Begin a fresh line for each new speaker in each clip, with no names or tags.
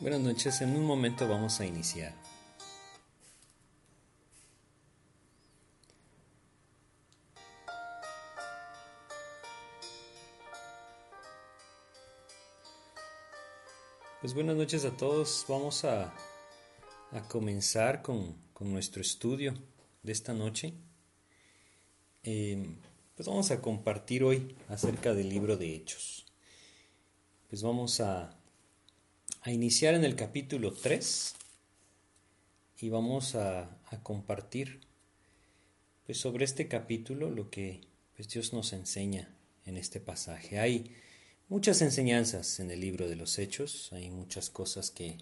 Buenas noches, en un momento vamos a iniciar. Pues buenas noches a todos, vamos a, a comenzar con, con, nuestro estudio de esta noche. Eh, pues vamos a compartir hoy acerca del libro de Hechos. Pues vamos a a iniciar en el capítulo 3 y vamos a, compartir pues, sobre este capítulo lo que pues, Dios nos enseña en este pasaje. Hay muchas enseñanzas en el libro de los Hechos, hay muchas cosas que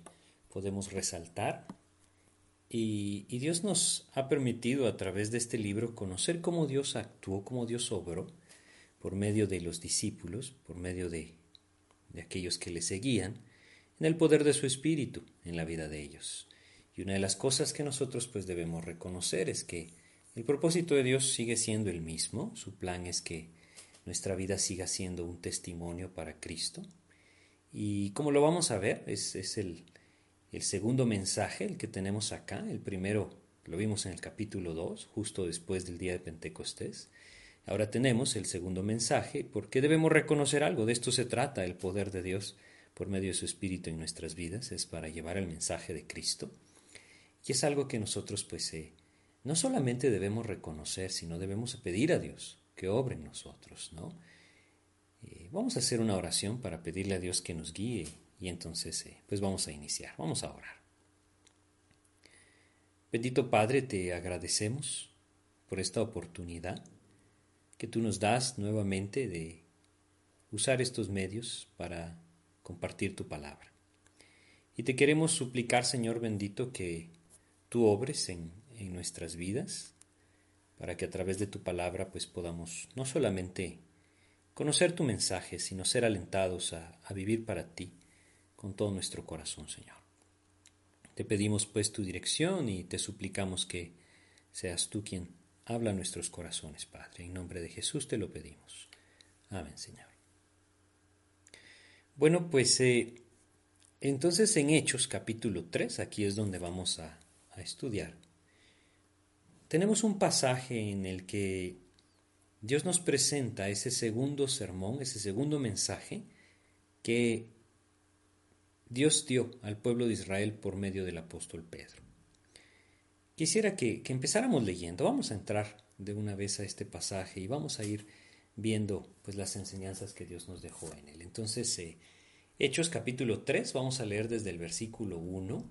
podemos resaltar y, y Dios nos ha permitido a través de este libro conocer cómo Dios actuó, cómo Dios obró por medio de los discípulos, por medio de, de aquellos que le seguían, en el poder de su espíritu en la vida de ellos. Y una de las cosas que nosotros pues debemos reconocer es que el propósito de Dios sigue siendo el mismo, su plan es que nuestra vida siga siendo un testimonio para Cristo. Y como lo vamos a ver, es, es el, el segundo mensaje, el que tenemos acá, el primero lo vimos en el capítulo 2, justo después del día de Pentecostés. Ahora tenemos el segundo mensaje porque debemos reconocer algo, de esto se trata el poder de Dios por medio de su Espíritu en nuestras vidas, es para llevar el mensaje de Cristo. Y es algo que nosotros pues eh, no solamente debemos reconocer, sino debemos pedir a Dios que obre en nosotros, ¿no? Eh, vamos a hacer una oración para pedirle a Dios que nos guíe y entonces eh, pues vamos a iniciar, vamos a orar. Bendito Padre, te agradecemos por esta oportunidad que tú nos das nuevamente de usar estos medios para compartir tu palabra. Y te queremos suplicar, Señor bendito, que tú obres en, en nuestras vidas, para que a través de tu palabra pues podamos no solamente conocer tu mensaje, sino ser alentados a, a vivir para ti con todo nuestro corazón, Señor. Te pedimos pues tu dirección y te suplicamos que seas tú quien habla nuestros corazones, Padre. En nombre de Jesús te lo pedimos. Amén, Señor. Bueno, pues eh, entonces en Hechos capítulo 3, aquí es donde vamos a, estudiar, tenemos un pasaje en el que Dios nos presenta ese segundo sermón, ese segundo mensaje que Dios dio al pueblo de Israel por medio del apóstol Pedro. Quisiera que, empezáramos leyendo. Vamos a entrar de una vez a este pasaje y vamos a ir viendo pues las enseñanzas que Dios nos dejó en él. Entonces, eh, Hechos capítulo 3, vamos a leer desde el versículo 1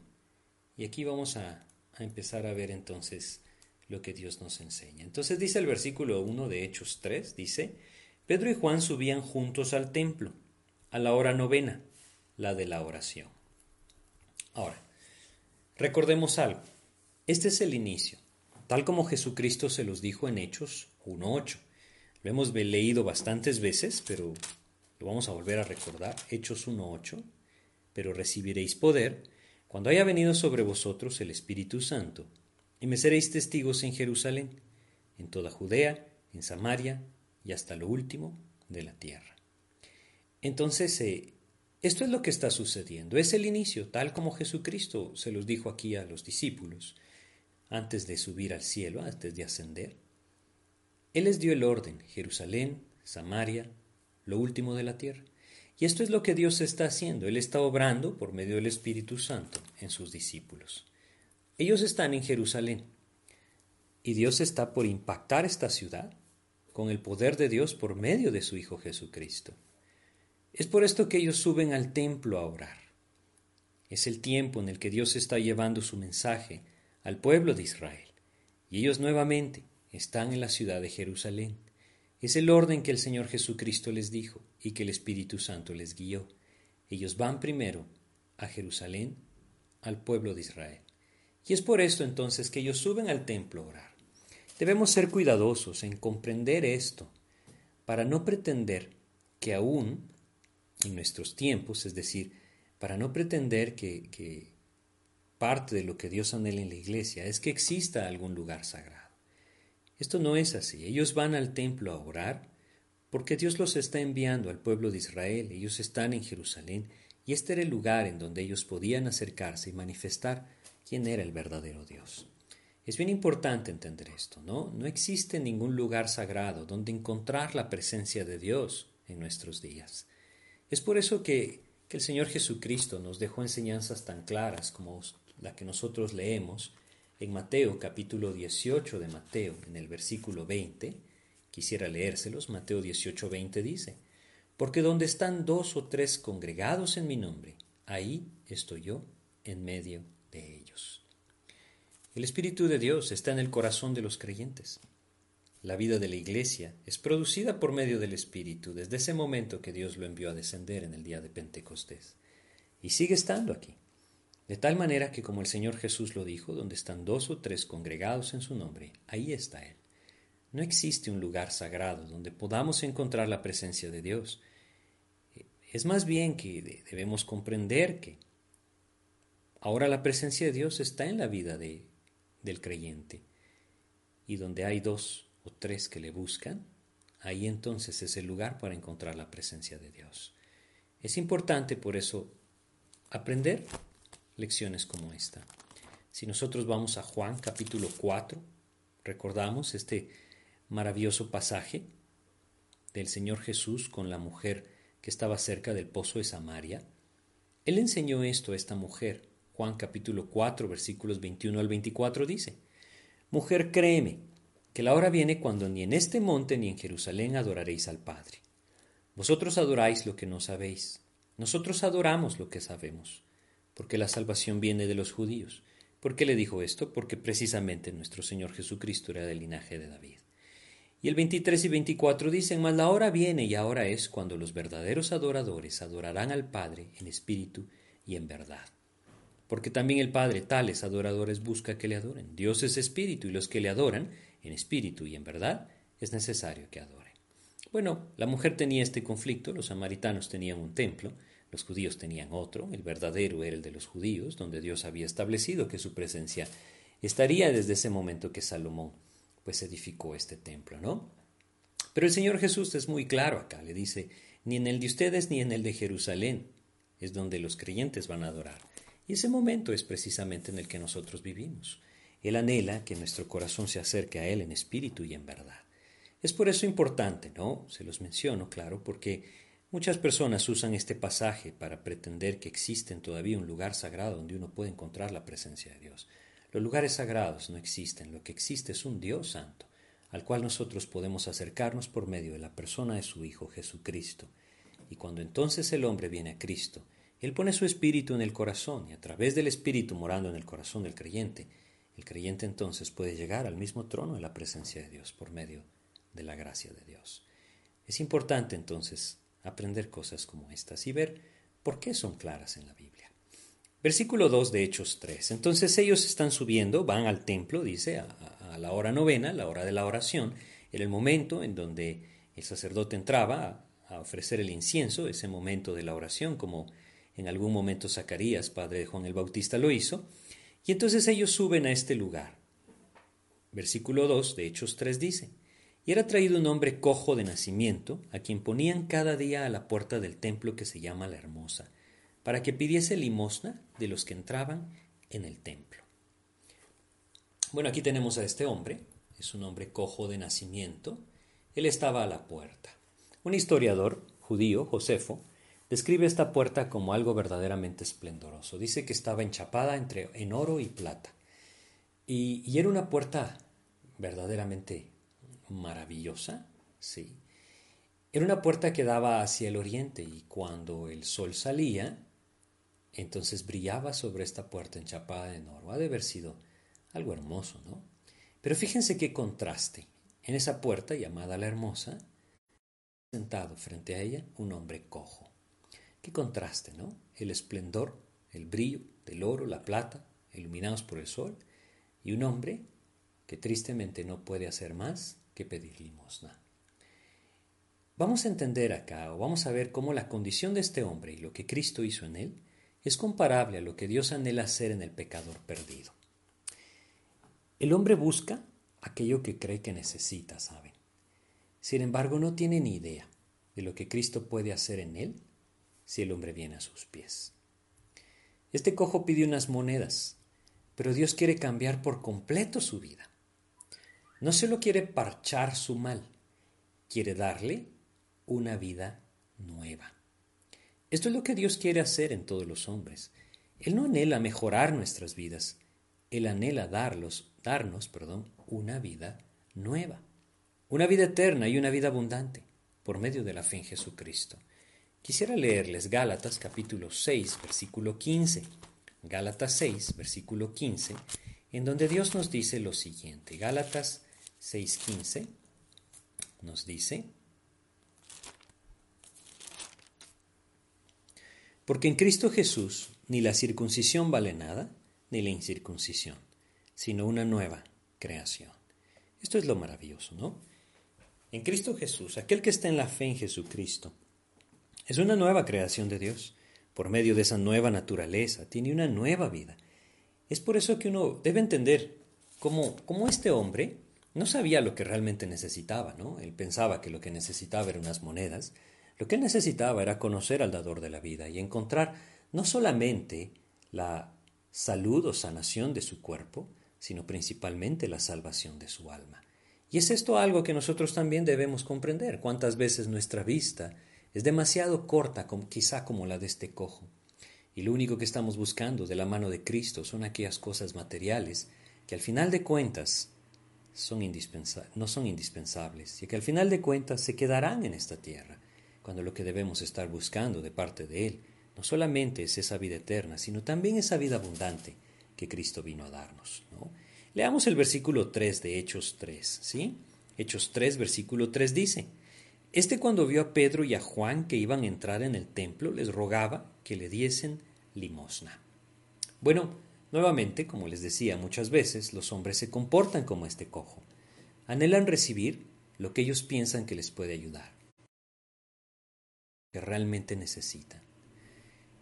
y aquí vamos a, a empezar a ver entonces lo que Dios nos enseña. Entonces dice el versículo 1 de Hechos 3, dice, Pedro y Juan subían juntos al templo a la hora novena, la de la oración. Ahora, recordemos algo. Este es el inicio, tal como Jesucristo se los dijo en Hechos 1.8. Lo hemos leído bastantes veces, pero lo vamos a volver a recordar. Hechos 1.8. Pero recibiréis poder cuando haya venido sobre vosotros el Espíritu Santo, y me seréis testigos en Jerusalén, en toda Judea, en Samaria y hasta lo último de la tierra. Entonces, eh, esto es lo que está sucediendo. Es el inicio, tal como Jesucristo se los dijo aquí a los discípulos antes de subir al cielo, antes de ascender. Él les dio el orden, Jerusalén, Samaria, lo último de la tierra. Y esto es lo que Dios está haciendo. Él está obrando por medio del Espíritu Santo en sus discípulos. Ellos están en Jerusalén y Dios está por impactar esta ciudad con el poder de Dios por medio de su Hijo Jesucristo. Es por esto que ellos suben al templo a orar. Es el tiempo en el que Dios está llevando su mensaje al pueblo de Israel. Y ellos nuevamente están en la ciudad de Jerusalén. Es el orden que el Señor Jesucristo les dijo y que el Espíritu Santo les guió. Ellos van primero a Jerusalén, al pueblo de Israel. Y es por esto entonces que ellos suben al templo a orar. Debemos ser cuidadosos en comprender esto para no pretender que aún en nuestros tiempos, es decir, para no pretender que, parte de lo que Dios anhela en la iglesia es que exista algún lugar sagrado. Esto no es así. Ellos van al templo a orar porque Dios los está enviando al pueblo de Israel. Ellos están en Jerusalén y este era el lugar en donde ellos podían acercarse y manifestar quién era el verdadero Dios. Es bien importante entender esto, ¿no? No existe ningún lugar sagrado donde encontrar la presencia de Dios en nuestros días. Es por eso que el Señor Jesucristo nos dejó enseñanzas tan claras como la que nosotros leemos en Mateo capítulo 18 de Mateo, en el versículo 20. Quisiera leérselos. Mateo 18, 20 dice, Porque donde están dos o tres congregados en mi nombre, ahí estoy yo en medio de ellos. El Espíritu de Dios está en el corazón de los creyentes. La vida de la Iglesia es producida por medio del Espíritu desde ese momento que Dios lo envió a descender en el día de Pentecostés. Y sigue estando aquí. De tal manera que como el Señor Jesús lo dijo, donde están dos o tres congregados en su nombre, ahí está Él. No existe un lugar sagrado donde podamos encontrar la presencia de Dios. Es más bien que debemos comprender que ahora la presencia de Dios está en la vida de del creyente. Y donde hay dos o tres que le buscan, ahí entonces es el lugar para encontrar la presencia de Dios. Es importante por eso aprender lecciones como esta. Si nosotros vamos a Juan capítulo 4, recordamos este maravilloso pasaje del Señor Jesús con la mujer que estaba cerca del pozo de Samaria. Él enseñó esto a esta mujer Juan capítulo 4 versículos 21 al 24 dice, Mujer, créeme, que la hora viene cuando ni en este monte ni en Jerusalén adoraréis al Padre. Vosotros adoráis lo que no sabéis, nosotros adoramos lo que sabemos, porque la salvación viene de los judíos. ¿Por qué le dijo esto? Porque precisamente nuestro Señor Jesucristo era del linaje de David. Y el 23 y 24 dicen, mas la hora viene y ahora es cuando los verdaderos adoradores adorarán al Padre en espíritu y en verdad porque también el Padre tales adoradores busca que le adoren. Dios es espíritu y los que le adoran, en espíritu y en verdad, es necesario que adoren. Bueno, la mujer tenía este conflicto, los samaritanos tenían un templo, los judíos tenían otro, el verdadero era el de los judíos, donde Dios había establecido que su presencia estaría desde ese momento que Salomón pues edificó este templo, ¿no? Pero el Señor Jesús es muy claro acá, le dice, ni en el de ustedes ni en el de Jerusalén es donde los creyentes van a adorar. Y ese momento es precisamente en el que nosotros vivimos. Él anhela que nuestro corazón se acerque a Él en espíritu y en verdad. Es por eso importante, ¿no? Se los menciono, claro, porque muchas personas usan este pasaje para pretender que existe todavía un lugar sagrado donde uno puede encontrar la presencia de Dios. Los lugares sagrados no existen, lo que existe es un Dios santo, al cual nosotros podemos acercarnos por medio de la persona de su Hijo Jesucristo. Y cuando entonces el hombre viene a Cristo, él pone su espíritu en el corazón y a través del espíritu morando en el corazón del creyente, el creyente entonces puede llegar al mismo trono de la presencia de Dios por medio de la gracia de Dios. Es importante entonces aprender cosas como estas y ver por qué son claras en la Biblia. Versículo 2 de Hechos 3. Entonces ellos están subiendo, van al templo, dice, a, la hora novena, la hora de la oración, en el momento en donde el sacerdote entraba a, a ofrecer el incienso, ese momento de la oración, como en algún momento Zacarías, padre de Juan el Bautista, lo hizo. Y entonces ellos suben a este lugar. Versículo 2 de Hechos 3 dice, y era traído un hombre cojo de nacimiento, a quien ponían cada día a la puerta del templo que se llama la Hermosa, para que pidiese limosna de los que entraban en el templo. Bueno, aquí tenemos a este hombre, es un hombre cojo de nacimiento, él estaba a la puerta. Un historiador judío, Josefo, describe esta puerta como algo verdaderamente esplendoroso. Dice que estaba enchapada entre, en oro y plata. Y, y era una puerta verdaderamente maravillosa, sí. Era una puerta que daba hacia el oriente y cuando el sol salía, entonces brillaba sobre esta puerta enchapada en oro. Ha de haber sido algo hermoso, ¿no? Pero fíjense qué contraste. En esa puerta llamada la hermosa, sentado frente a ella un hombre cojo. Qué contraste, ¿no? El esplendor, el brillo del oro, la plata, iluminados por el sol, y un hombre que tristemente no puede hacer más que pedir limosna. Vamos a entender acá, o vamos a ver cómo la condición de este hombre y lo que Cristo hizo en él es comparable a lo que Dios anhela hacer en el pecador perdido. El hombre busca aquello que cree que necesita, ¿saben? Sin embargo, no tiene ni idea de lo que Cristo puede hacer en él si el hombre viene a sus pies. Este cojo pide unas monedas, pero Dios quiere cambiar por completo su vida. No solo quiere parchar su mal, quiere darle una vida nueva. Esto es lo que Dios quiere hacer en todos los hombres. Él no anhela mejorar nuestras vidas, Él anhela darlos, darnos perdón, una vida nueva, una vida eterna y una vida abundante por medio de la fe en Jesucristo. Quisiera leerles Gálatas capítulo 6, versículo 15. Gálatas 6, versículo 15, en donde Dios nos dice lo siguiente. Gálatas 6:15 nos dice, porque en Cristo Jesús ni la circuncisión vale nada, ni la incircuncisión, sino una nueva creación. Esto es lo maravilloso, ¿no? En Cristo Jesús, aquel que está en la fe en Jesucristo, es una nueva creación de Dios. Por medio de esa nueva naturaleza, tiene una nueva vida. Es por eso que uno debe entender cómo, cómo este hombre no sabía lo que realmente necesitaba, ¿no? Él pensaba que lo que necesitaba eran unas monedas. Lo que él necesitaba era conocer al dador de la vida y encontrar no solamente la salud o sanación de su cuerpo, sino principalmente la salvación de su alma. Y es esto algo que nosotros también debemos comprender. Cuántas veces nuestra vista es demasiado corta, quizá como la de este cojo. Y lo único que estamos buscando de la mano de Cristo son aquellas cosas materiales que al final de cuentas son no son indispensables y que al final de cuentas se quedarán en esta tierra, cuando lo que debemos estar buscando de parte de Él no solamente es esa vida eterna, sino también esa vida abundante que Cristo vino a darnos. Leamos el versículo 3 de Hechos 3, ¿sí? Hechos 3, versículo 3 dice, Este cuando vio a Pedro y a Juan que iban a entrar en el templo, les rogaba que le diesen limosna. Bueno, Nuevamente, como les decía muchas veces, los hombres se comportan como este cojo. Anhelan recibir lo que ellos piensan que les puede ayudar, que realmente necesitan.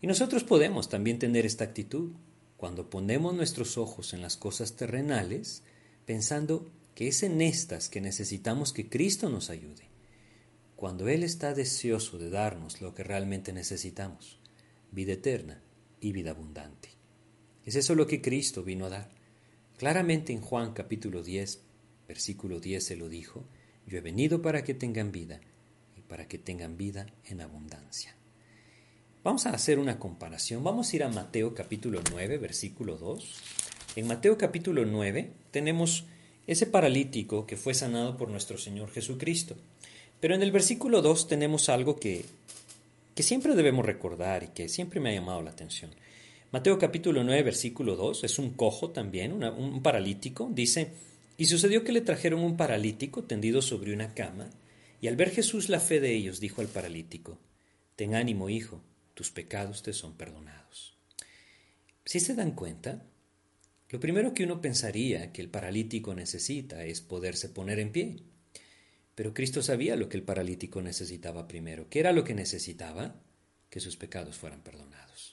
Y nosotros podemos también tener esta actitud cuando ponemos nuestros ojos en las cosas terrenales, pensando que es en estas que necesitamos que Cristo nos ayude, cuando Él está deseoso de darnos lo que realmente necesitamos, vida eterna y vida abundante. Es eso lo que Cristo vino a dar. Claramente en Juan capítulo 10, versículo 10 se lo dijo, yo he venido para que tengan vida y para que tengan vida en abundancia. Vamos a hacer una comparación. Vamos a ir a Mateo capítulo 9, versículo 2. En Mateo capítulo 9 tenemos ese paralítico que fue sanado por nuestro Señor Jesucristo. Pero en el versículo 2 tenemos algo que, que siempre debemos recordar y que siempre me ha llamado la atención. Mateo capítulo 9, versículo 2, es un cojo también, un paralítico, dice, y sucedió que le trajeron un paralítico tendido sobre una cama, y al ver Jesús la fe de ellos, dijo al paralítico, Ten ánimo, hijo, tus pecados te son perdonados. Si se dan cuenta, lo primero que uno pensaría que el paralítico necesita es poderse poner en pie. Pero Cristo sabía lo que el paralítico necesitaba primero. ¿Qué era lo que necesitaba? Que sus pecados fueran perdonados.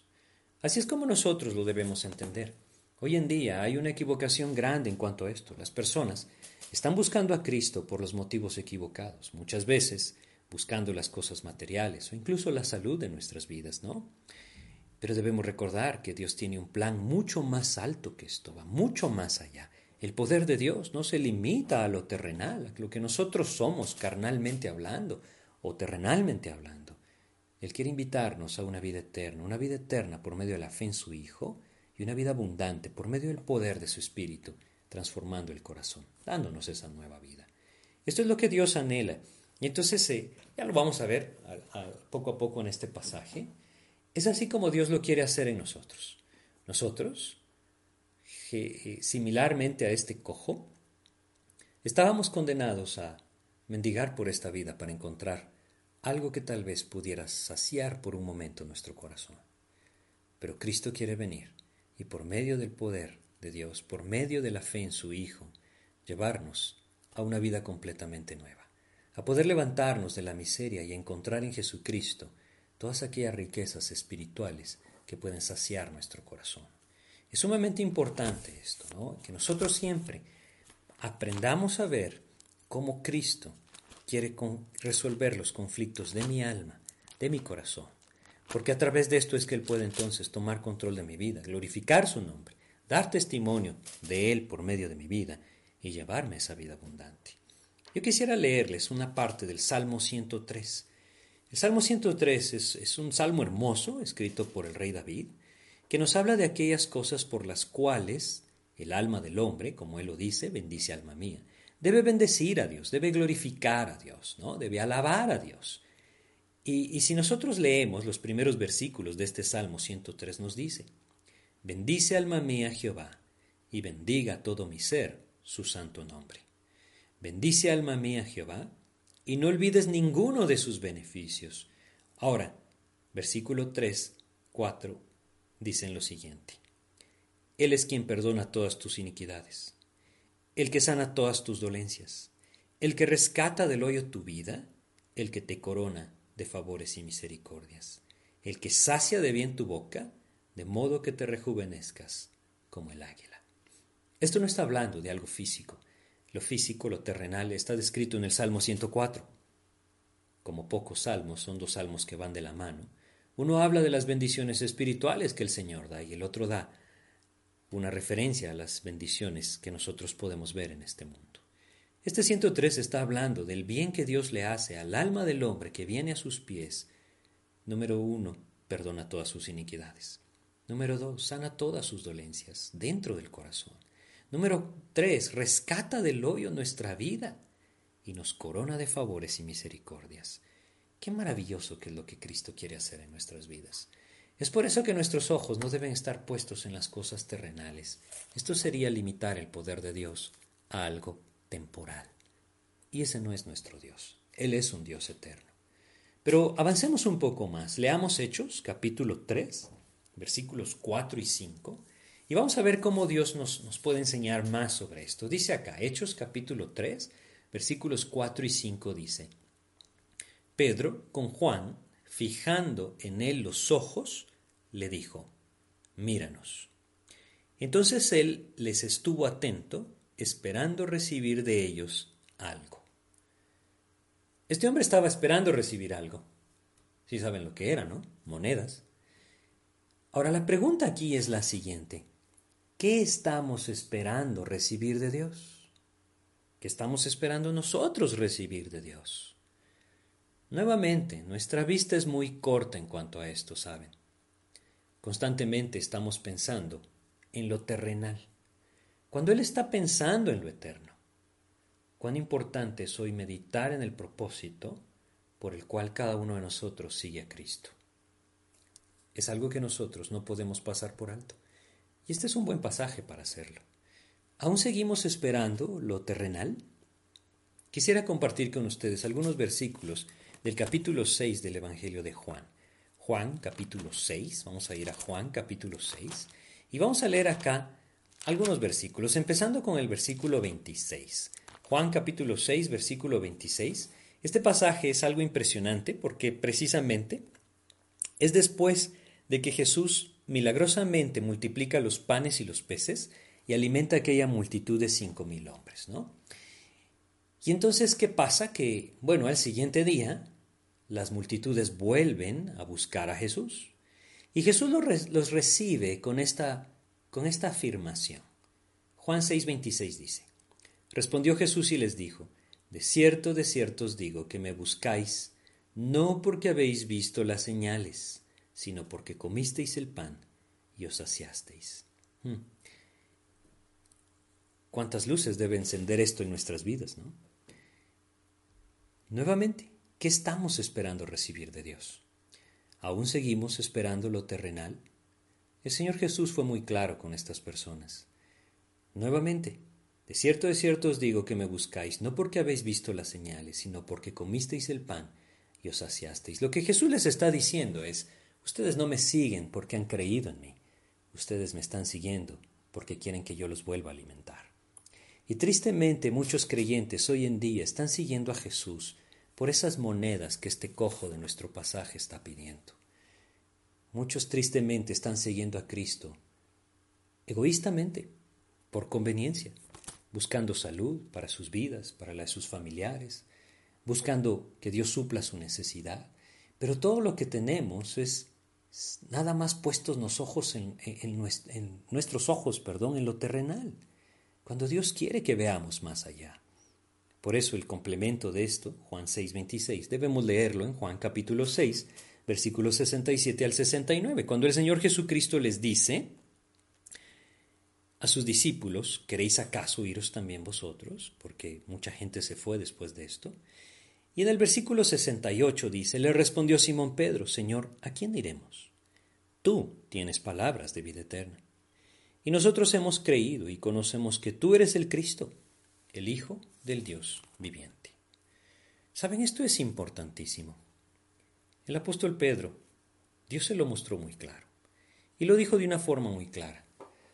Así es como nosotros lo debemos entender. Hoy en día hay una equivocación grande en cuanto a esto. Las personas están buscando a Cristo por los motivos equivocados, muchas veces buscando las cosas materiales o incluso la salud de nuestras vidas, ¿no? Pero debemos recordar que Dios tiene un plan mucho más alto que esto, va mucho más allá. El poder de Dios no se limita a lo terrenal, a lo que nosotros somos carnalmente hablando o terrenalmente hablando. Él quiere invitarnos a una vida eterna, una vida eterna por medio de la fe en su Hijo y una vida abundante por medio del poder de su Espíritu, transformando el corazón, dándonos esa nueva vida. Esto es lo que Dios anhela. Y entonces, eh, ya lo vamos a ver poco a poco en este pasaje. Es así como Dios lo quiere hacer en nosotros. Nosotros, eh, similarmente a este cojo, estábamos condenados a mendigar por esta vida para encontrar algo que tal vez pudiera saciar por un momento nuestro corazón. Pero Cristo quiere venir y por medio del poder de Dios, por medio de la fe en su Hijo, llevarnos a una vida completamente nueva, a poder levantarnos de la miseria y encontrar en Jesucristo todas aquellas riquezas espirituales que pueden saciar nuestro corazón. Es sumamente importante esto, ¿no? Que nosotros siempre aprendamos a ver cómo Cristo quiere resolver los conflictos de mi alma, de mi corazón, porque a través de esto es que Él puede entonces tomar control de mi vida, glorificar su nombre, dar testimonio de Él por medio de mi vida y llevarme esa vida abundante. Yo quisiera leerles una parte del Salmo 103. El Salmo 103 es, es un salmo hermoso, escrito por el rey David, que nos habla de aquellas cosas por las cuales el alma del hombre, como él lo dice, bendice alma mía. Debe bendecir a Dios, debe glorificar a Dios, ¿no? Debe alabar a Dios. Y, y si nosotros leemos los primeros versículos de este Salmo 103 nos dice, Bendice alma mía Jehová, y bendiga todo mi ser su santo nombre. Bendice alma mía Jehová, y no olvides ninguno de sus beneficios. Ahora, versículo 3, 4 dicen lo siguiente. Él es quien perdona todas tus iniquidades, el que sana todas tus dolencias, el que rescata del hoyo tu vida, el que te corona de favores y misericordias, el que sacia de bien tu boca, de modo que te rejuvenezcas como el águila. Esto no está hablando de algo físico. Lo físico, lo terrenal, está descrito en el Salmo 104. Como pocos salmos, son dos salmos que van de la mano, uno habla de las bendiciones espirituales que el Señor da y el otro da una referencia a las bendiciones que nosotros podemos ver en este mundo. Este 103 está hablando del bien que Dios le hace al alma del hombre que viene a sus pies. Número uno, perdona todas sus iniquidades. Número dos, sana todas sus dolencias dentro del corazón. Número tres, rescata del hoyo nuestra vida y nos corona de favores y misericordias. Qué maravilloso que es lo que Cristo quiere hacer en nuestras vidas. Es por eso que nuestros ojos no deben estar puestos en las cosas terrenales. Esto sería limitar el poder de Dios a algo temporal. Y ese no es nuestro Dios. Él es un Dios eterno. Pero avancemos un poco más. Leamos Hechos, capítulo 3, versículos 4 y 5, y vamos a ver cómo Dios nos, nos puede enseñar más sobre esto. Dice acá, Hechos, capítulo 3, versículos 4 y 5 dice, Pedro, con Juan, fijando en él los ojos, le dijo, míranos. Entonces él les estuvo atento, esperando recibir de ellos algo. Este hombre estaba esperando recibir algo. Si saben lo que era, ¿no? Monedas. Ahora la pregunta aquí es la siguiente. ¿Qué estamos esperando recibir de Dios? ¿Qué estamos esperando nosotros recibir de Dios? Nuevamente, nuestra vista es muy corta en cuanto a esto, ¿saben? Constantemente estamos pensando en lo terrenal, cuando Él está pensando en lo eterno. Cuán importante es hoy meditar en el propósito por el cual cada uno de nosotros sigue a Cristo. Es algo que nosotros no podemos pasar por alto. Y este es un buen pasaje para hacerlo. ¿Aún seguimos esperando lo terrenal? Quisiera compartir con ustedes algunos versículos del capítulo 6 del Evangelio de Juan. Juan capítulo 6, vamos a ir a Juan capítulo 6 y vamos a leer acá algunos versículos, empezando con el versículo 26. Juan capítulo 6, versículo 26. Este pasaje es algo impresionante porque precisamente es después de que Jesús milagrosamente multiplica los panes y los peces y alimenta aquella multitud de cinco mil hombres, ¿no? Y entonces, ¿qué pasa? Que, bueno, al siguiente día, las multitudes vuelven a buscar a Jesús. Y Jesús los, recibe con esta, con esta afirmación. Juan 6:26 dice, Respondió Jesús y les dijo, De cierto, de cierto os digo que me buscáis, no porque habéis visto las señales, sino porque comisteis el pan y os saciasteis. Hmm. ¿Cuántas luces debe encender esto en nuestras vidas, no? Nuevamente, ¿Qué estamos esperando recibir de Dios? ¿Aún seguimos esperando lo terrenal? El Señor Jesús fue muy claro con estas personas. Nuevamente, de cierto, de cierto os digo que me buscáis, no porque habéis visto las señales, sino porque comisteis el pan y os saciasteis. Lo que Jesús les está diciendo es, ustedes no me siguen porque han creído en mí, ustedes me están siguiendo porque quieren que yo los vuelva a alimentar. Y tristemente muchos creyentes hoy en día están siguiendo a Jesús por esas monedas que este cojo de nuestro pasaje está pidiendo. Muchos tristemente están siguiendo a Cristo egoístamente, por conveniencia, buscando salud para sus vidas, para la de sus familiares, buscando que Dios supla su necesidad. Pero todo lo que tenemos es nada más puestos los ojos en, en nuestros ojos, perdón, en lo terrenal, cuando Dios quiere que veamos más allá. Por eso el complemento de esto, Juan 6:26, debemos leerlo en Juan capítulo 6, versículos 67 al 69, cuando el Señor Jesucristo les dice a sus discípulos, ¿queréis acaso iros también vosotros? Porque mucha gente se fue después de esto. Y en el versículo 68 dice, le respondió Simón Pedro, Señor, ¿a quién iremos? Tú tienes palabras de vida eterna. Y nosotros hemos creído y conocemos que tú eres el Cristo, el Hijo del Dios viviente. Saben, esto es importantísimo. El apóstol Pedro, Dios se lo mostró muy claro. Y lo dijo de una forma muy clara.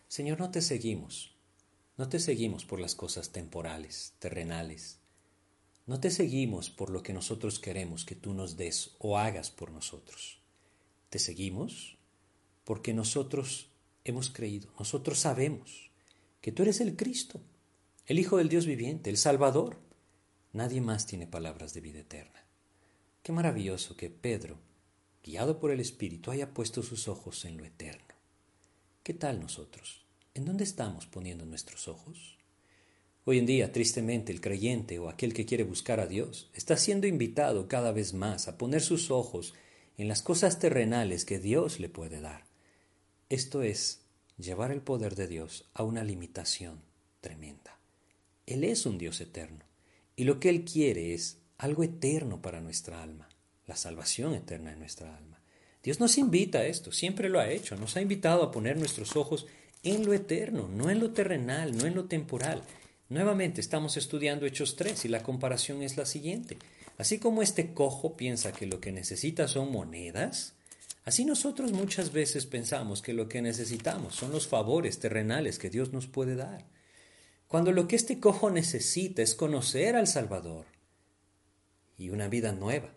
Señor, no te seguimos. No te seguimos por las cosas temporales, terrenales. No te seguimos por lo que nosotros queremos que tú nos des o hagas por nosotros. Te seguimos porque nosotros hemos creído, nosotros sabemos que tú eres el Cristo, el Hijo del Dios viviente, el Salvador. Nadie más tiene palabras de vida eterna. Qué maravilloso que Pedro, guiado por el Espíritu, haya puesto sus ojos en lo eterno. ¿Qué tal nosotros? ¿En dónde estamos poniendo nuestros ojos? Hoy en día, tristemente, el creyente o aquel que quiere buscar a Dios está siendo invitado cada vez más a poner sus ojos en las cosas terrenales que Dios le puede dar. Esto es llevar el poder de Dios a una limitación tremenda. Él es un Dios eterno y lo que Él quiere es algo eterno para nuestra alma, la salvación eterna de nuestra alma. Dios nos invita a esto, siempre lo ha hecho, nos ha invitado a poner nuestros ojos en lo eterno, no en lo terrenal, no en lo temporal. Nuevamente estamos estudiando Hechos 3 y la comparación es la siguiente. Así como este cojo piensa que lo que necesita son monedas, Así nosotros muchas veces pensamos que lo que necesitamos son los favores terrenales que Dios nos puede dar, cuando lo que este cojo necesita es conocer al Salvador y una vida nueva,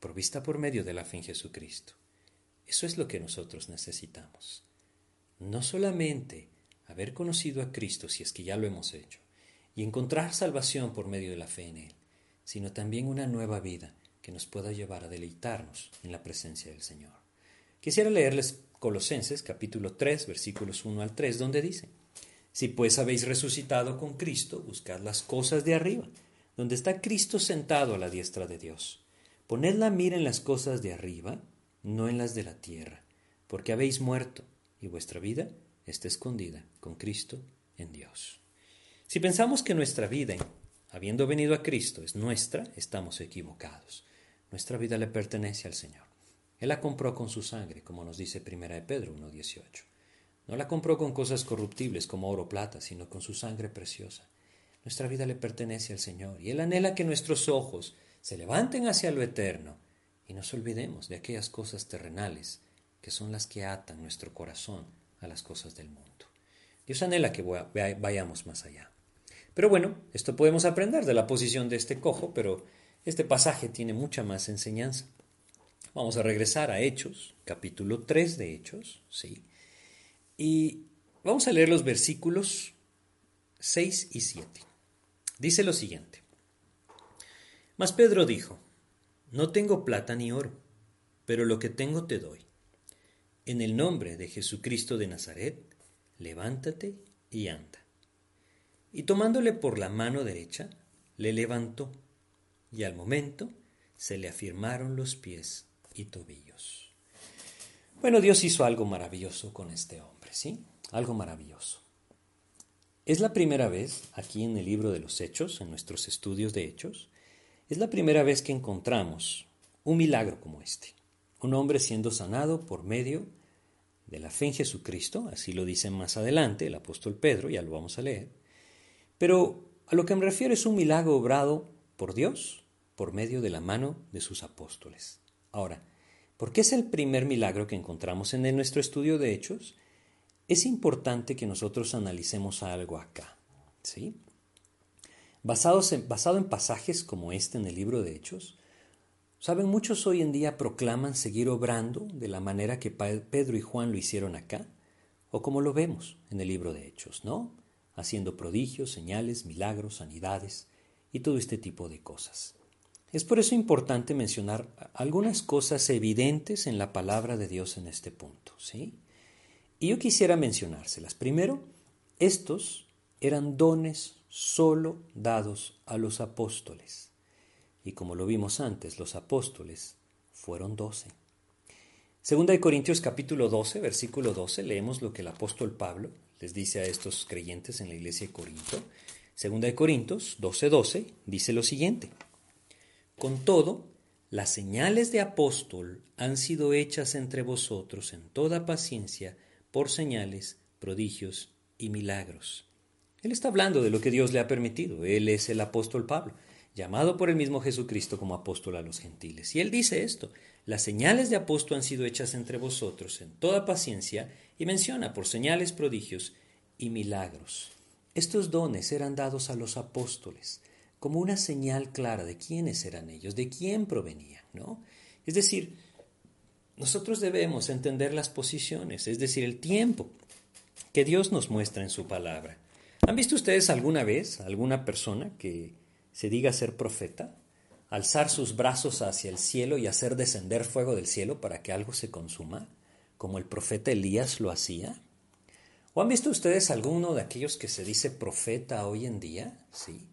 provista por medio de la fe en Jesucristo. Eso es lo que nosotros necesitamos. No solamente haber conocido a Cristo, si es que ya lo hemos hecho, y encontrar salvación por medio de la fe en Él, sino también una nueva vida que nos pueda llevar a deleitarnos en la presencia del Señor. Quisiera leerles Colosenses capítulo 3 versículos 1 al 3 donde dice, Si pues habéis resucitado con Cristo, buscad las cosas de arriba, donde está Cristo sentado a la diestra de Dios. Poned la mira en las cosas de arriba, no en las de la tierra, porque habéis muerto y vuestra vida está escondida con Cristo en Dios. Si pensamos que nuestra vida, habiendo venido a Cristo, es nuestra, estamos equivocados. Nuestra vida le pertenece al Señor. Él la compró con su sangre, como nos dice Primera de Pedro 1.18. No la compró con cosas corruptibles como oro o plata, sino con su sangre preciosa. Nuestra vida le pertenece al Señor y Él anhela que nuestros ojos se levanten hacia lo eterno y nos olvidemos de aquellas cosas terrenales que son las que atan nuestro corazón a las cosas del mundo. Dios anhela que vayamos más allá. Pero bueno, esto podemos aprender de la posición de este cojo, pero este pasaje tiene mucha más enseñanza. Vamos a regresar a Hechos, capítulo 3 de Hechos, ¿sí? Y vamos a leer los versículos 6 y 7. Dice lo siguiente. Mas Pedro dijo, No tengo plata ni oro, pero lo que tengo te doy. En el nombre de Jesucristo de Nazaret, levántate y anda. Y tomándole por la mano derecha, le levantó, y al momento se le afirmaron los pies y tobillos. Bueno, Dios hizo algo maravilloso con este hombre, ¿sí? Algo maravilloso. Es la primera vez, aquí en el libro de los Hechos, en nuestros estudios de Hechos, es la primera vez que encontramos un milagro como este. Un hombre siendo sanado por medio de la fe en Jesucristo, así lo dice más adelante el apóstol Pedro, ya lo vamos a leer. Pero a lo que me refiero es un milagro obrado por Dios por medio de la mano de sus apóstoles. Ahora, ¿por qué es el primer milagro que encontramos en nuestro estudio de Hechos? Es importante que nosotros analicemos algo acá. ¿sí? Basados en, basado en pasajes como este en el libro de Hechos, Saben, muchos hoy en día proclaman seguir obrando de la manera que Pedro y Juan lo hicieron acá, o como lo vemos en el libro de Hechos, ¿no? Haciendo prodigios, señales, milagros, sanidades y todo este tipo de cosas. Es por eso importante mencionar algunas cosas evidentes en la palabra de Dios en este punto, ¿sí? Y yo quisiera mencionárselas. Primero, estos eran dones solo dados a los apóstoles. Y como lo vimos antes, los apóstoles fueron doce. Segunda de Corintios capítulo 12, versículo 12, leemos lo que el apóstol Pablo les dice a estos creyentes en la iglesia de Corinto. Segunda de Corintios 12, 12 dice lo siguiente. Con todo, las señales de apóstol han sido hechas entre vosotros en toda paciencia por señales, prodigios y milagros. Él está hablando de lo que Dios le ha permitido. Él es el apóstol Pablo, llamado por el mismo Jesucristo como apóstol a los gentiles. Y él dice esto, las señales de apóstol han sido hechas entre vosotros en toda paciencia y menciona por señales, prodigios y milagros. Estos dones eran dados a los apóstoles como una señal clara de quiénes eran ellos, de quién provenían, ¿no? Es decir, nosotros debemos entender las posiciones, es decir, el tiempo que Dios nos muestra en su palabra. ¿Han visto ustedes alguna vez alguna persona que se diga ser profeta? alzar sus brazos hacia el cielo y hacer descender fuego del cielo para que algo se consuma, como el profeta Elías lo hacía? ¿O han visto ustedes alguno de aquellos que se dice profeta hoy en día? Sí.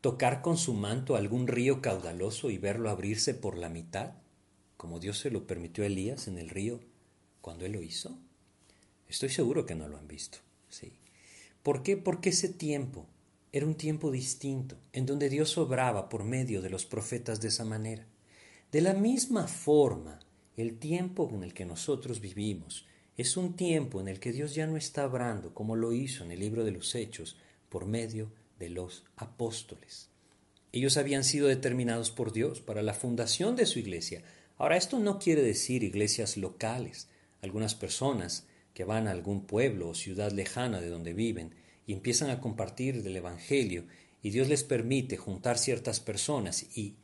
Tocar con su manto algún río caudaloso y verlo abrirse por la mitad, como Dios se lo permitió a Elías en el río cuando él lo hizo. Estoy seguro que no lo han visto. Sí. ¿Por qué? Porque ese tiempo era un tiempo distinto, en donde Dios obraba por medio de los profetas de esa manera. De la misma forma, el tiempo en el que nosotros vivimos es un tiempo en el que Dios ya no está obrando, como lo hizo en el libro de los Hechos, por medio de los apóstoles. Ellos habían sido determinados por Dios para la fundación de su iglesia. Ahora, esto no quiere decir iglesias locales. Algunas personas que van a algún pueblo o ciudad lejana de donde viven y empiezan a compartir del Evangelio y Dios les permite juntar ciertas personas y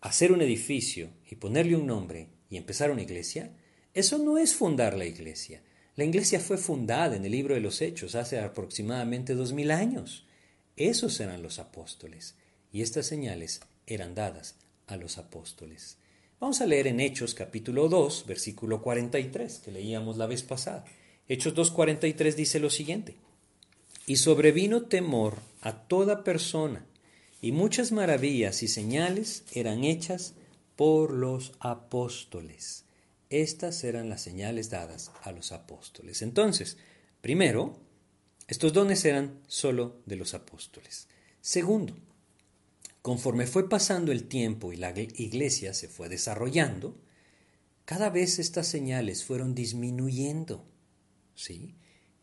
hacer un edificio y ponerle un nombre y empezar una iglesia, eso no es fundar la iglesia. La iglesia fue fundada en el libro de los Hechos hace aproximadamente dos mil años. Esos eran los apóstoles y estas señales eran dadas a los apóstoles. Vamos a leer en Hechos capítulo 2, versículo 43, que leíamos la vez pasada. Hechos 2.43 dice lo siguiente. Y sobrevino temor a toda persona, y muchas maravillas y señales eran hechas por los apóstoles. Estas eran las señales dadas a los apóstoles. Entonces, primero, estos dones eran solo de los apóstoles. Segundo, conforme fue pasando el tiempo y la iglesia se fue desarrollando, cada vez estas señales fueron disminuyendo. ¿Sí?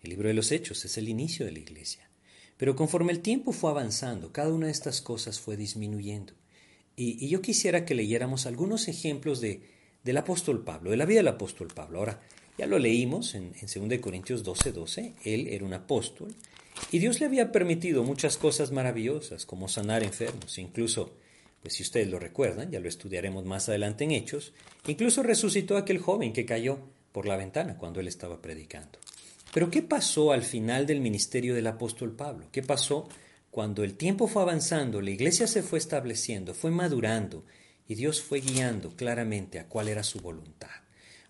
El libro de los Hechos es el inicio de la iglesia. Pero conforme el tiempo fue avanzando, cada una de estas cosas fue disminuyendo. Y, yo quisiera que leyéramos algunos ejemplos de, del apóstol Pablo, de la vida del apóstol Pablo. Ahora, ya lo leímos en, en 2 Corintios 12, 12. Él era un apóstol y Dios le había permitido muchas cosas maravillosas, como sanar enfermos, incluso, pues si ustedes lo recuerdan, ya lo estudiaremos más adelante en Hechos, incluso resucitó a aquel joven que cayó por la ventana cuando él estaba predicando. Pero ¿qué pasó al final del ministerio del apóstol Pablo? ¿Qué pasó cuando el tiempo fue avanzando, la iglesia se fue estableciendo, fue madurando y Dios fue guiando claramente a cuál era su voluntad?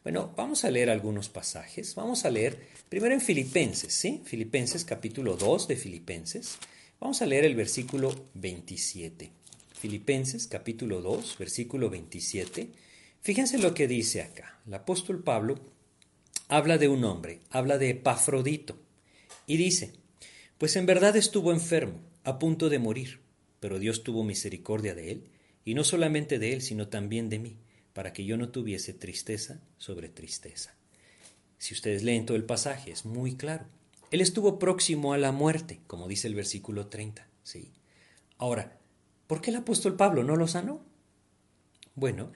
Bueno, vamos a leer algunos pasajes. Vamos a leer primero en Filipenses, ¿sí? Filipenses capítulo 2 de Filipenses. Vamos a leer el versículo 27. Filipenses capítulo 2, versículo 27. Fíjense lo que dice acá. El apóstol Pablo habla de un hombre, habla de Epafrodito, y dice, pues en verdad estuvo enfermo, a punto de morir, pero Dios tuvo misericordia de él, y no solamente de él, sino también de mí, para que yo no tuviese tristeza sobre tristeza. Si ustedes leen todo el pasaje, es muy claro. Él estuvo próximo a la muerte, como dice el versículo 30. ¿sí? Ahora, ¿por qué el apóstol Pablo no lo sanó? Bueno,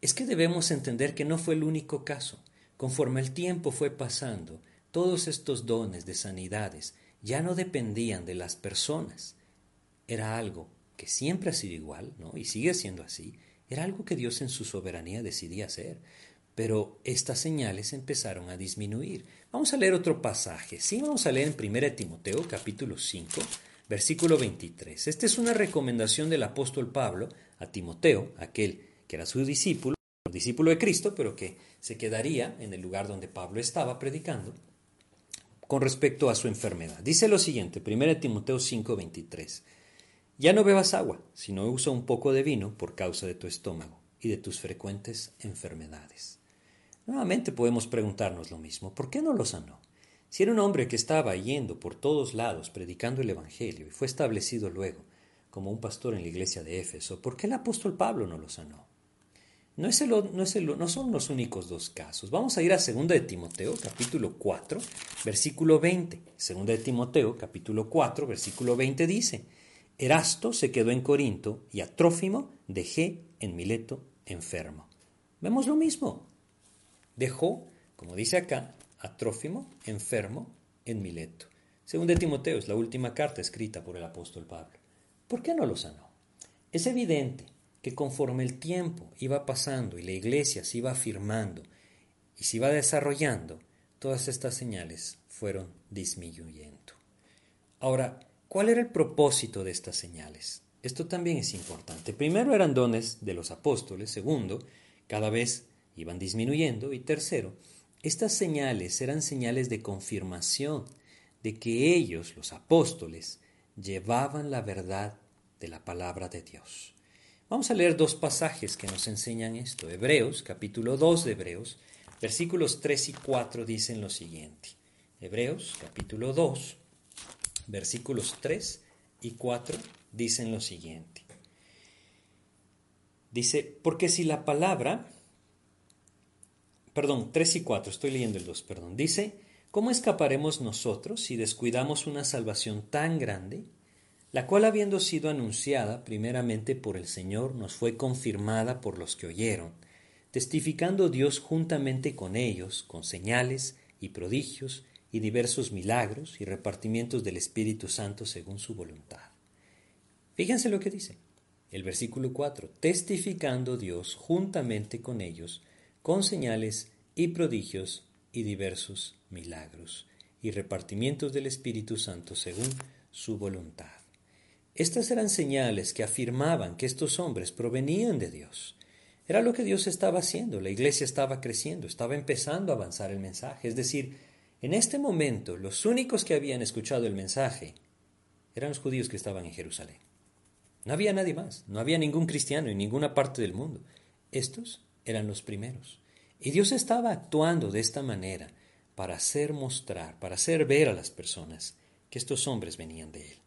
es que debemos entender que no fue el único caso. Conforme el tiempo fue pasando, todos estos dones de sanidades ya no dependían de las personas. Era algo que siempre ha sido igual, ¿no? Y sigue siendo así. Era algo que Dios en su soberanía decidía hacer. Pero estas señales empezaron a disminuir. Vamos a leer otro pasaje. Sí, vamos a leer en 1 Timoteo capítulo 5. versículo 23. Esta es una recomendación del apóstol Pablo a Timoteo, aquel que era su discípulo, discípulo de Cristo, pero que se quedaría en el lugar donde Pablo estaba predicando, con respecto a su enfermedad. Dice lo siguiente, 1 Timoteo 5:23. Ya no bebas agua, sino usa un poco de vino por causa de tu estómago y de tus frecuentes enfermedades. Nuevamente podemos preguntarnos lo mismo, ¿por qué no lo sanó? Si era un hombre que estaba yendo por todos lados predicando el Evangelio y fue establecido luego como un pastor en la iglesia de Éfeso, ¿por qué el apóstol Pablo no lo sanó? No, es no, son los únicos dos casos. Vamos a ir a 2 de Timoteo, capítulo 4, versículo 20. 2 de Timoteo, capítulo 4, versículo 20 dice, Erasto se quedó en Corinto y a Trófimo dejé en Mileto enfermo. Vemos lo mismo. Dejó, como dice acá, a Trófimo enfermo en Mileto. 2 de Timoteo es la última carta escrita por el apóstol Pablo. ¿Por qué no lo sanó? Es evidente que conforme el tiempo iba pasando y la iglesia se iba afirmando y se iba desarrollando, todas estas señales fueron disminuyendo. Ahora, ¿cuál era el propósito de estas señales? Esto también es importante. Primero eran dones de los apóstoles, segundo, cada vez iban disminuyendo y tercero, estas señales eran señales de confirmación de que ellos, los apóstoles, llevaban la verdad de la palabra de Dios. Vamos a leer dos pasajes que nos enseñan esto. Hebreos, capítulo 2 de Hebreos, versículos 3 y 4 dicen lo siguiente. Hebreos, capítulo 2, versículos 3 y 4 dicen lo siguiente. Dice, porque si la palabra, perdón, 3 y 4, estoy leyendo el 2, perdón, dice, ¿cómo escaparemos nosotros si descuidamos una salvación tan grande? la cual habiendo sido anunciada primeramente por el Señor, nos fue confirmada por los que oyeron, testificando Dios juntamente con ellos, con señales y prodigios y diversos milagros y repartimientos del Espíritu Santo según su voluntad. Fíjense lo que dice el versículo 4, testificando Dios juntamente con ellos, con señales y prodigios y diversos milagros y repartimientos del Espíritu Santo según su voluntad. Estas eran señales que afirmaban que estos hombres provenían de Dios. Era lo que Dios estaba haciendo, la iglesia estaba creciendo, estaba empezando a avanzar el mensaje. Es decir, en este momento los únicos que habían escuchado el mensaje eran los judíos que estaban en Jerusalén. No había nadie más, no había ningún cristiano en ninguna parte del mundo. Estos eran los primeros. Y Dios estaba actuando de esta manera para hacer mostrar, para hacer ver a las personas que estos hombres venían de Él.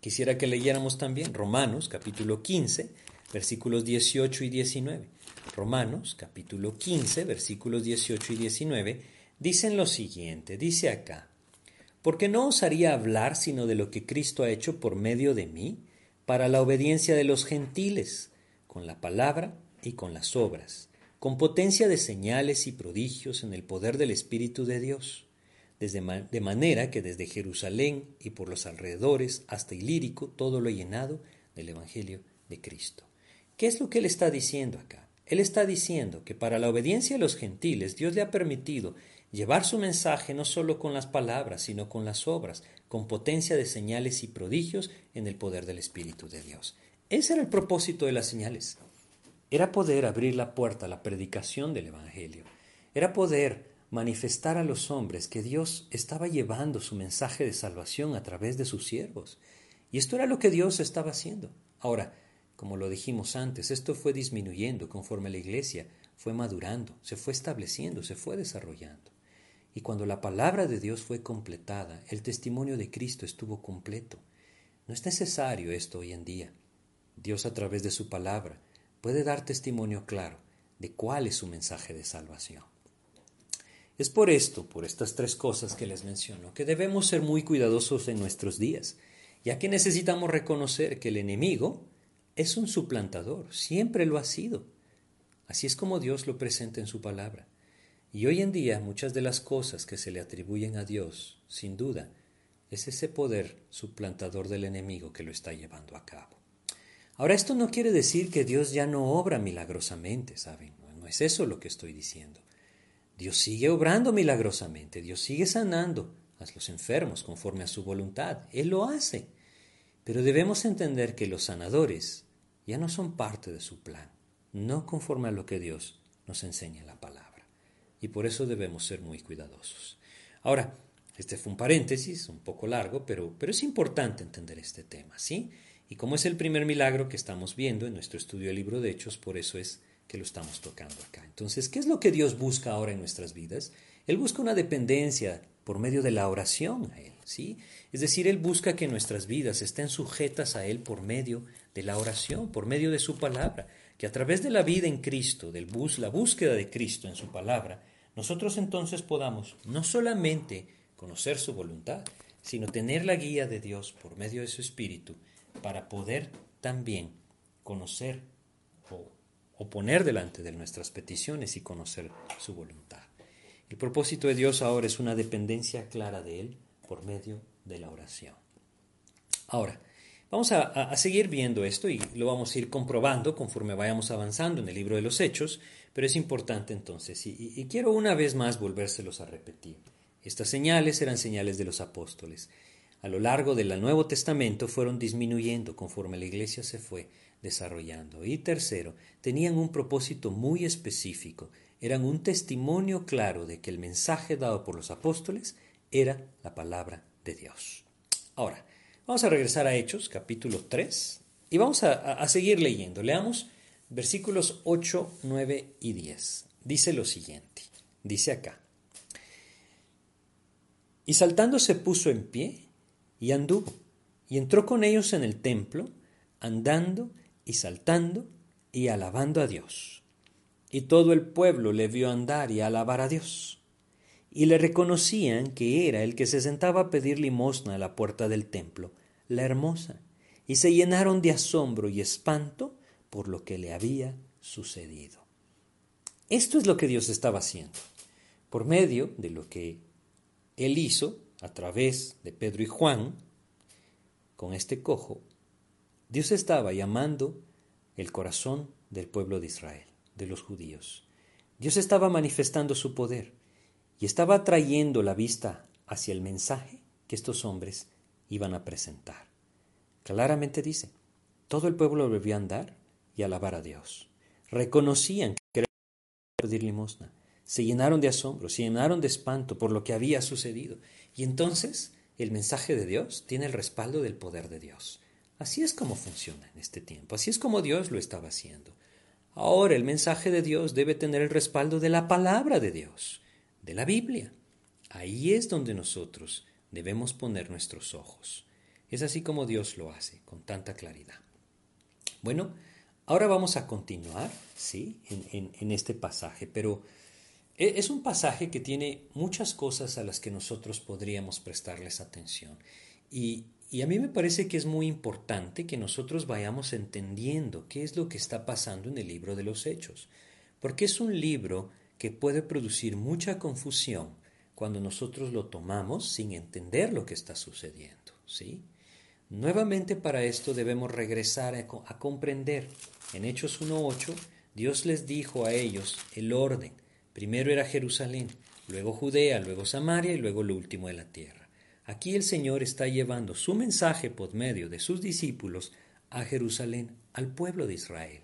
Quisiera que leyéramos también Romanos capítulo 15, versículos 18 y 19. Romanos capítulo 15, versículos 18 y 19 dicen lo siguiente, dice acá, porque no osaría hablar sino de lo que Cristo ha hecho por medio de mí para la obediencia de los gentiles, con la palabra y con las obras, con potencia de señales y prodigios en el poder del Espíritu de Dios de manera que desde Jerusalén y por los alrededores hasta Ilírico todo lo he llenado del Evangelio de Cristo. ¿Qué es lo que él está diciendo acá? Él está diciendo que para la obediencia a los gentiles Dios le ha permitido llevar su mensaje no solo con las palabras, sino con las obras, con potencia de señales y prodigios en el poder del Espíritu de Dios. Ese era el propósito de las señales. Era poder abrir la puerta a la predicación del Evangelio. Era poder manifestar a los hombres que Dios estaba llevando su mensaje de salvación a través de sus siervos. Y esto era lo que Dios estaba haciendo. Ahora, como lo dijimos antes, esto fue disminuyendo conforme la iglesia fue madurando, se fue estableciendo, se fue desarrollando. Y cuando la palabra de Dios fue completada, el testimonio de Cristo estuvo completo. No es necesario esto hoy en día. Dios a través de su palabra puede dar testimonio claro de cuál es su mensaje de salvación. Es por esto, por estas tres cosas que les menciono, que debemos ser muy cuidadosos en nuestros días, ya que necesitamos reconocer que el enemigo es un suplantador, siempre lo ha sido. Así es como Dios lo presenta en su palabra. Y hoy en día muchas de las cosas que se le atribuyen a Dios, sin duda, es ese poder suplantador del enemigo que lo está llevando a cabo. Ahora, esto no quiere decir que Dios ya no obra milagrosamente, ¿saben? No es eso lo que estoy diciendo. Dios sigue obrando milagrosamente, Dios sigue sanando a los enfermos conforme a su voluntad. Él lo hace. Pero debemos entender que los sanadores ya no son parte de su plan, no conforme a lo que Dios nos enseña en la palabra. Y por eso debemos ser muy cuidadosos. Ahora, este fue un paréntesis un poco largo, pero, pero es importante entender este tema, ¿sí? Y como es el primer milagro que estamos viendo en nuestro estudio del libro de Hechos, por eso es que lo estamos tocando acá. Entonces, ¿qué es lo que Dios busca ahora en nuestras vidas? Él busca una dependencia por medio de la oración a Él, ¿sí? Es decir, Él busca que nuestras vidas estén sujetas a Él por medio de la oración, por medio de su palabra, que a través de la vida en Cristo, del bus, la búsqueda de Cristo en su palabra, nosotros entonces podamos no solamente conocer su voluntad, sino tener la guía de Dios por medio de su Espíritu para poder también conocer o, o poner delante de nuestras peticiones y conocer su voluntad. El propósito de Dios ahora es una dependencia clara de Él por medio de la oración. Ahora, vamos a, seguir viendo esto y lo vamos a ir comprobando conforme vayamos avanzando en el libro de los Hechos, pero es importante entonces, y, y quiero una vez más volvérselos a repetir. Estas señales eran señales de los apóstoles. A lo largo del Nuevo Testamento fueron disminuyendo conforme la iglesia se fue desarrollando. Y tercero, tenían un propósito muy específico eran un testimonio claro de que el mensaje dado por los apóstoles era la palabra de Dios. Ahora, vamos a regresar a Hechos, capítulo 3, y vamos a, seguir leyendo. Leamos versículos 8, 9 y 10. Dice lo siguiente, dice acá. Y saltando se puso en pie y anduvo, y entró con ellos en el templo, andando y saltando y alabando a Dios y todo el pueblo le vio andar y alabar a Dios. Y le reconocían que era el que se sentaba a pedir limosna a la puerta del templo, la hermosa, y se llenaron de asombro y espanto por lo que le había sucedido. Esto es lo que Dios estaba haciendo. Por medio de lo que Él hizo a través de Pedro y Juan, con este cojo, Dios estaba llamando el corazón del pueblo de Israel de los judíos. Dios estaba manifestando su poder y estaba trayendo la vista hacia el mensaje que estos hombres iban a presentar. Claramente dice, todo el pueblo volvió a andar y alabar a Dios. Reconocían que era pedir limosna. Se llenaron de asombro, se llenaron de espanto por lo que había sucedido. Y entonces el mensaje de Dios tiene el respaldo del poder de Dios. Así es como funciona en este tiempo, así es como Dios lo estaba haciendo. Ahora el mensaje de Dios debe tener el respaldo de la palabra de Dios, de la Biblia. Ahí es donde nosotros debemos poner nuestros ojos. Es así como Dios lo hace, con tanta claridad. Bueno, ahora vamos a continuar, ¿sí? En, este pasaje, pero e, es un pasaje que tiene muchas cosas a las que nosotros podríamos prestarles atención. Y, y a mí me parece que es muy importante que nosotros vayamos entendiendo qué es lo que está pasando en el libro de los Hechos, porque es un libro que puede producir mucha confusión cuando nosotros lo tomamos sin entender lo que está sucediendo, ¿sí? Nuevamente para esto debemos regresar a, comprender. En Hechos 1.8, Dios les dijo a ellos el orden. Primero era Jerusalén, luego Judea, luego Samaria y luego lo último de la tierra. Aquí el Señor está llevando su mensaje por medio de sus discípulos a Jerusalén, al pueblo de Israel.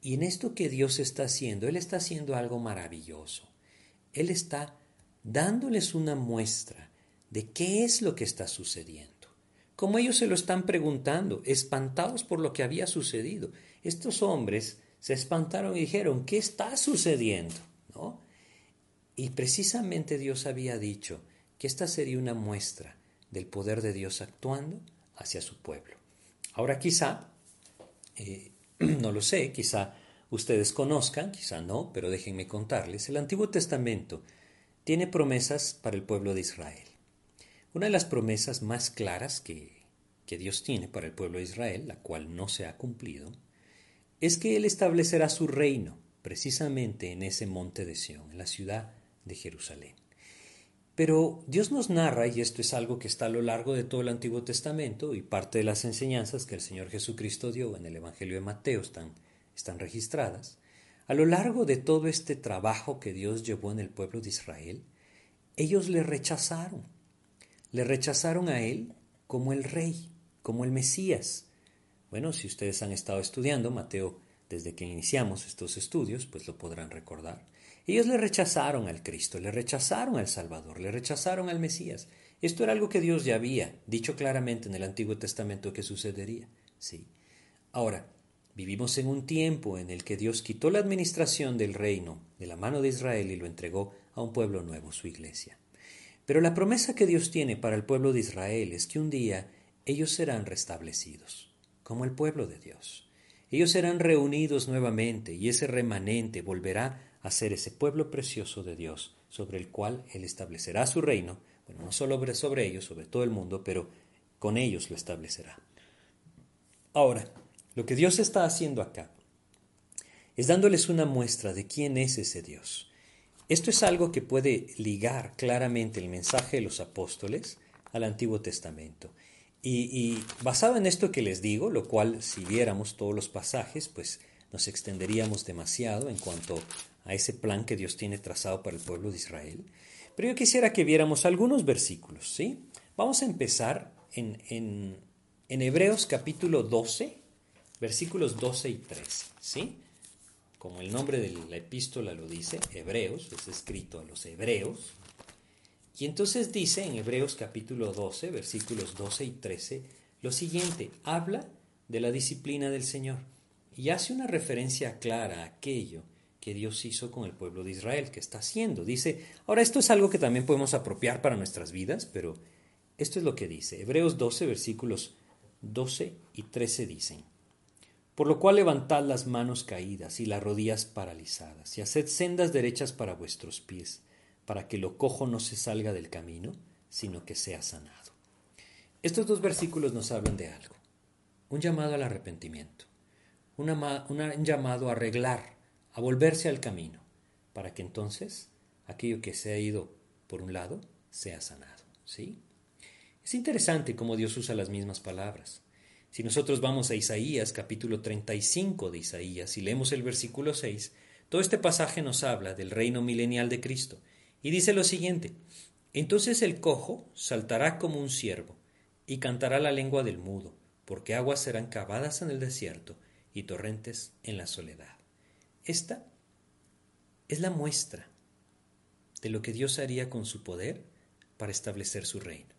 Y en esto que Dios está haciendo, Él está haciendo algo maravilloso. Él está dándoles una muestra de qué es lo que está sucediendo. Como ellos se lo están preguntando, espantados por lo que había sucedido. Estos hombres se espantaron y dijeron, ¿qué está sucediendo? ¿No? Y precisamente Dios había dicho, que esta sería una muestra del poder de Dios actuando hacia su pueblo. Ahora quizá, eh, no lo sé, quizá ustedes conozcan, quizá no, pero déjenme contarles, el Antiguo Testamento tiene promesas para el pueblo de Israel. Una de las promesas más claras que, Dios tiene para el pueblo de Israel, la cual no se ha cumplido, es que Él establecerá su reino precisamente en ese monte de Sión, en la ciudad de Jerusalén. Pero Dios nos narra, y esto es algo que está a lo largo de todo el Antiguo Testamento y parte de las enseñanzas que el Señor Jesucristo dio en el Evangelio de Mateo están registradas, a lo largo de todo este trabajo que Dios llevó en el pueblo de Israel, ellos le rechazaron, le rechazaron a Él como el rey, como el Mesías. Bueno, si ustedes han estado estudiando Mateo desde que iniciamos estos estudios, pues lo podrán recordar. Ellos le rechazaron al Cristo, le rechazaron al Salvador, le rechazaron al Mesías. Esto era algo que Dios ya había dicho claramente en el Antiguo Testamento que sucedería. Sí. Ahora, vivimos en un tiempo en el que Dios quitó la administración del reino de la mano de Israel y lo entregó a un pueblo nuevo, su iglesia. Pero la promesa que Dios tiene para el pueblo de Israel es que un día ellos serán restablecidos, como el pueblo de Dios. Ellos serán reunidos nuevamente y ese remanente volverá a ser ese pueblo precioso de Dios, sobre el cual Él establecerá su reino, bueno, no solo sobre ellos, sobre todo el mundo, pero con ellos lo establecerá. Ahora, lo que Dios está haciendo acá es dándoles una muestra de quién es ese Dios. Esto es algo que puede ligar claramente el mensaje de los apóstoles al Antiguo Testamento. Y, basado en esto que les digo, lo cual si viéramos todos los pasajes, pues nos extenderíamos demasiado en cuanto a ese plan que Dios tiene trazado para el pueblo de Israel. Pero yo quisiera que viéramos algunos versículos, ¿sí? Vamos a empezar en, en, en Hebreos capítulo 12, versículos 12 y 13, ¿sí? Como el nombre de la epístola lo dice, Hebreos, es escrito a los hebreos. Y entonces dice en Hebreos capítulo 12, versículos 12 y 13, lo siguiente, habla de la disciplina del Señor y hace una referencia clara a aquello que Dios hizo con el pueblo de Israel, que está haciendo. Dice, ahora esto es algo que también podemos apropiar para nuestras vidas, pero esto es lo que dice. Hebreos 12, versículos 12 y 13 dicen, por lo cual levantad las manos caídas y las rodillas paralizadas, y haced sendas derechas para vuestros pies, para que lo cojo no se salga del camino, sino que sea sanado. Estos dos versículos nos hablan de algo, un llamado al arrepentimiento, un llamado a arreglar, a volverse al camino, para que entonces aquello que se ha ido por un lado sea sanado. ¿sí? Es interesante cómo Dios usa las mismas palabras. Si nosotros vamos a Isaías, capítulo 35 de Isaías, y leemos el versículo 6, todo este pasaje nos habla del reino milenial de Cristo. Y dice lo siguiente, entonces el cojo saltará como un ciervo, y cantará la lengua del mudo, porque aguas serán cavadas en el desierto y torrentes en la soledad. Esta es la muestra de lo que Dios haría con su poder para establecer su reino.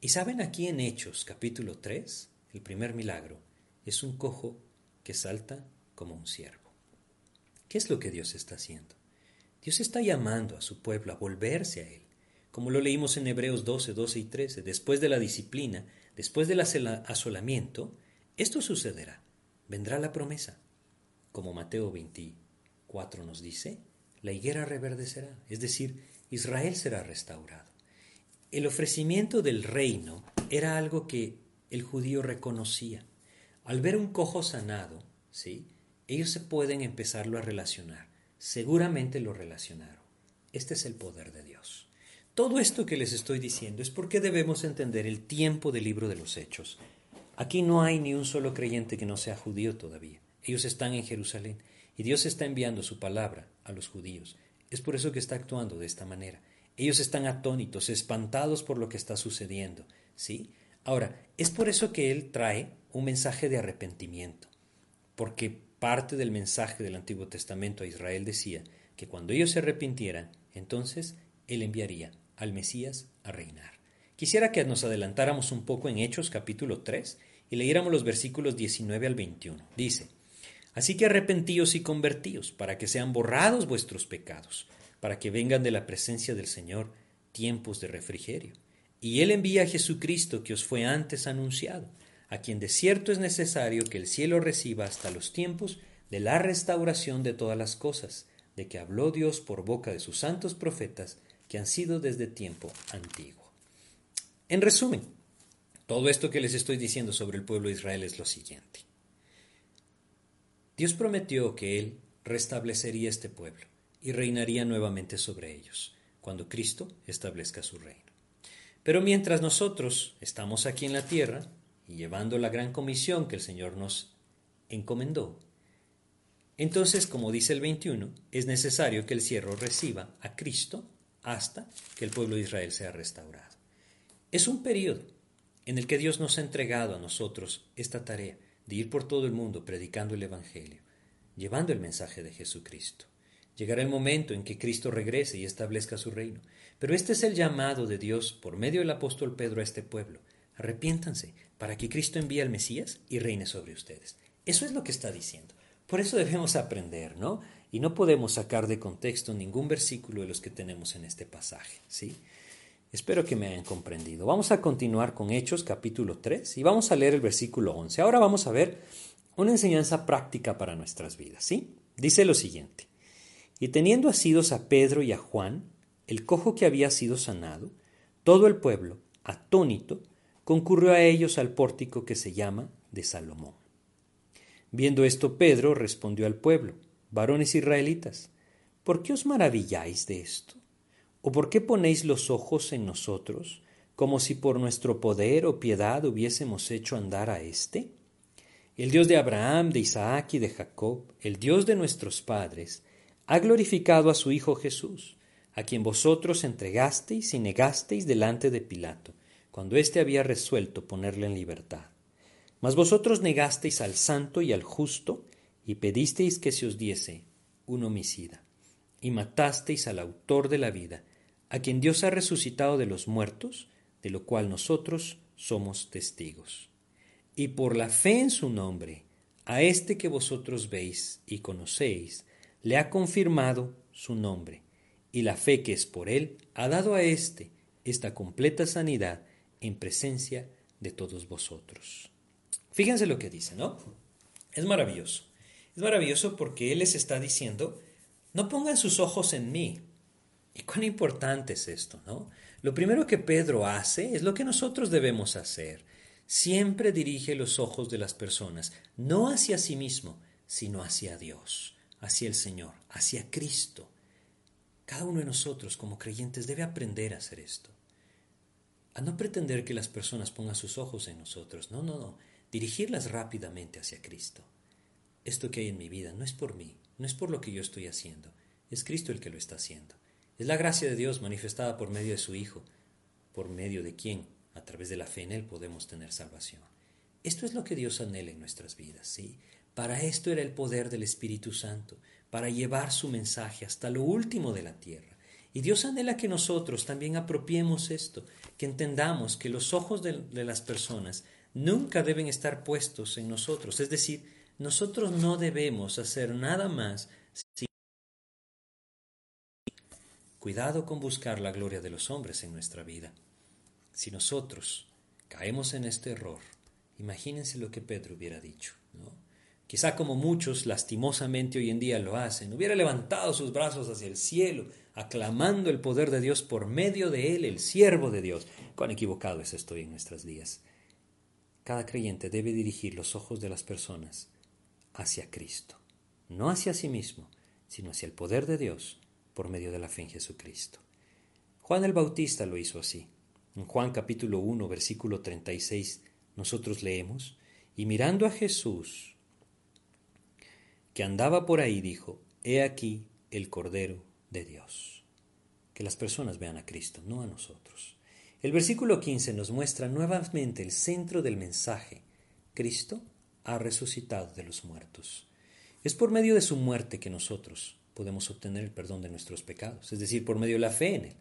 Y saben aquí en Hechos capítulo 3, el primer milagro es un cojo que salta como un ciervo. ¿Qué es lo que Dios está haciendo? Dios está llamando a su pueblo a volverse a Él, como lo leímos en Hebreos 12, 12 y 13. Después de la disciplina, después del asolamiento, esto sucederá. Vendrá la promesa. Como Mateo 24 nos dice, la higuera reverdecerá, es decir, Israel será restaurado. El ofrecimiento del reino era algo que el judío reconocía. Al ver un cojo sanado, ¿sí? ellos se pueden empezarlo a relacionar. Seguramente lo relacionaron. Este es el poder de Dios. Todo esto que les estoy diciendo es porque debemos entender el tiempo del libro de los hechos. Aquí no hay ni un solo creyente que no sea judío todavía. Ellos están en Jerusalén y Dios está enviando su palabra a los judíos. Es por eso que está actuando de esta manera. Ellos están atónitos, espantados por lo que está sucediendo. ¿sí? Ahora, es por eso que Él trae un mensaje de arrepentimiento, porque parte del mensaje del Antiguo Testamento a Israel decía que cuando ellos se arrepintieran, entonces Él enviaría al Mesías a reinar. Quisiera que nos adelantáramos un poco en Hechos capítulo 3 y leyéramos los versículos 19 al 21. Dice, Así que arrepentíos y convertíos, para que sean borrados vuestros pecados, para que vengan de la presencia del Señor tiempos de refrigerio y Él envía a Jesucristo que os fue antes anunciado, a quien de cierto es necesario que el cielo reciba hasta los tiempos de la restauración de todas las cosas, de que habló Dios por boca de sus santos profetas que han sido desde tiempo antiguo. En resumen, todo esto que les estoy diciendo sobre el pueblo de Israel es lo siguiente. Dios prometió que Él restablecería este pueblo y reinaría nuevamente sobre ellos, cuando Cristo establezca su reino. Pero mientras nosotros estamos aquí en la tierra y llevando la gran comisión que el Señor nos encomendó, entonces, como dice el 21, es necesario que el cierro reciba a Cristo hasta que el pueblo de Israel sea restaurado. Es un periodo en el que Dios nos ha entregado a nosotros esta tarea de ir por todo el mundo predicando el Evangelio, llevando el mensaje de Jesucristo. Llegará el momento en que Cristo regrese y establezca su reino. Pero este es el llamado de Dios por medio del apóstol Pedro a este pueblo. Arrepiéntanse para que Cristo envíe al Mesías y reine sobre ustedes. Eso es lo que está diciendo. Por eso debemos aprender, ¿no? Y no podemos sacar de contexto ningún versículo de los que tenemos en este pasaje, ¿sí? Espero que me hayan comprendido. Vamos a continuar con Hechos capítulo 3 y vamos a leer el versículo 11. Ahora vamos a ver una enseñanza práctica para nuestras vidas, ¿sí? Dice lo siguiente. Y teniendo asidos a Pedro y a Juan, el cojo que había sido sanado, todo el pueblo, atónito, concurrió a ellos al pórtico que se llama de Salomón. Viendo esto, Pedro respondió al pueblo, varones israelitas, ¿por qué os maravilláis de esto? ¿O por qué ponéis los ojos en nosotros, como si por nuestro poder o piedad hubiésemos hecho andar a éste? El Dios de Abraham, de Isaac y de Jacob, el Dios de nuestros padres, ha glorificado a su Hijo Jesús, a quien vosotros entregasteis y negasteis delante de Pilato, cuando éste había resuelto ponerle en libertad. Mas vosotros negasteis al santo y al justo, y pedisteis que se os diese un homicida, y matasteis al autor de la vida, a quien Dios ha resucitado de los muertos, de lo cual nosotros somos testigos. Y por la fe en su nombre, a este que vosotros veis y conocéis, le ha confirmado su nombre, y la fe que es por él ha dado a éste esta completa sanidad en presencia de todos vosotros. Fíjense lo que dice, ¿no? Es maravilloso. Es maravilloso porque Él les está diciendo, no pongan sus ojos en mí. ¿Y cuán importante es esto, no? Lo primero que Pedro hace es lo que nosotros debemos hacer. Siempre dirige los ojos de las personas, no hacia sí mismo, sino hacia Dios, hacia el Señor, hacia Cristo. Cada uno de nosotros como creyentes debe aprender a hacer esto a no pretender que las personas pongan sus ojos en nosotros. No, no, no. Dirigirlas rápidamente hacia Cristo. Esto que hay en mi vida no es por mí, no es por lo que yo estoy haciendo. Es Cristo el que lo está haciendo. Es la gracia de Dios manifestada por medio de su Hijo, por medio de quien, a través de la fe en Él, podemos tener salvación. Esto es lo que Dios anhela en nuestras vidas, ¿sí? Para esto era el poder del Espíritu Santo, para llevar su mensaje hasta lo último de la tierra. Y Dios anhela que nosotros también apropiemos esto, que entendamos que los ojos de, las personas nunca deben estar puestos en nosotros. Es decir, nosotros no debemos hacer nada más sin cuidado con buscar la gloria de los hombres en nuestra vida. Si nosotros caemos en este error, imagínense lo que Pedro hubiera dicho. ¿no? Quizá como muchos lastimosamente hoy en día lo hacen, hubiera levantado sus brazos hacia el cielo, aclamando el poder de Dios por medio de él, el siervo de Dios. Cuán equivocado es esto en nuestros días. Cada creyente debe dirigir los ojos de las personas hacia Cristo, no hacia sí mismo, sino hacia el poder de Dios por medio de la fe en Jesucristo. Juan el Bautista lo hizo así. En Juan capítulo 1, versículo 36, nosotros leemos, y mirando a Jesús, que andaba por ahí, dijo, He aquí el Cordero de Dios. Que las personas vean a Cristo, no a nosotros. El versículo 15 nos muestra nuevamente el centro del mensaje. Cristo ha resucitado de los muertos. Es por medio de su muerte que nosotros podemos obtener el perdón de nuestros pecados, es decir, por medio de la fe en Él.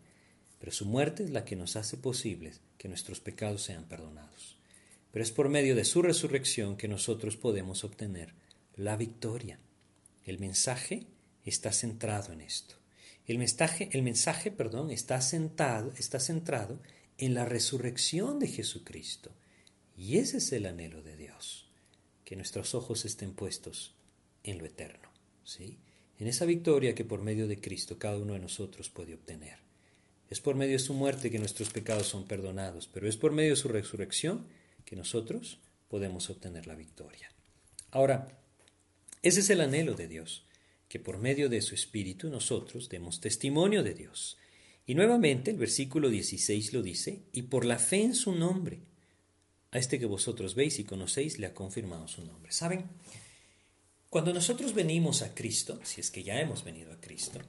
Pero su muerte es la que nos hace posible que nuestros pecados sean perdonados. Pero es por medio de su resurrección que nosotros podemos obtener la victoria. El mensaje está centrado en esto. El mensaje, el mensaje perdón, está, sentado, está centrado en la resurrección de Jesucristo. Y ese es el anhelo de Dios, que nuestros ojos estén puestos en lo eterno, ¿sí? en esa victoria que por medio de Cristo cada uno de nosotros puede obtener. Es por medio de su muerte que nuestros pecados son perdonados, pero es por medio de su resurrección que nosotros podemos obtener la victoria. Ahora, ese es el anhelo de Dios, que por medio de su Espíritu nosotros demos testimonio de Dios. Y nuevamente el versículo 16 lo dice, y por la fe en su nombre, a este que vosotros veis y conocéis le ha confirmado su nombre. ¿Saben? Cuando nosotros venimos a Cristo, si es que ya hemos venido a Cristo,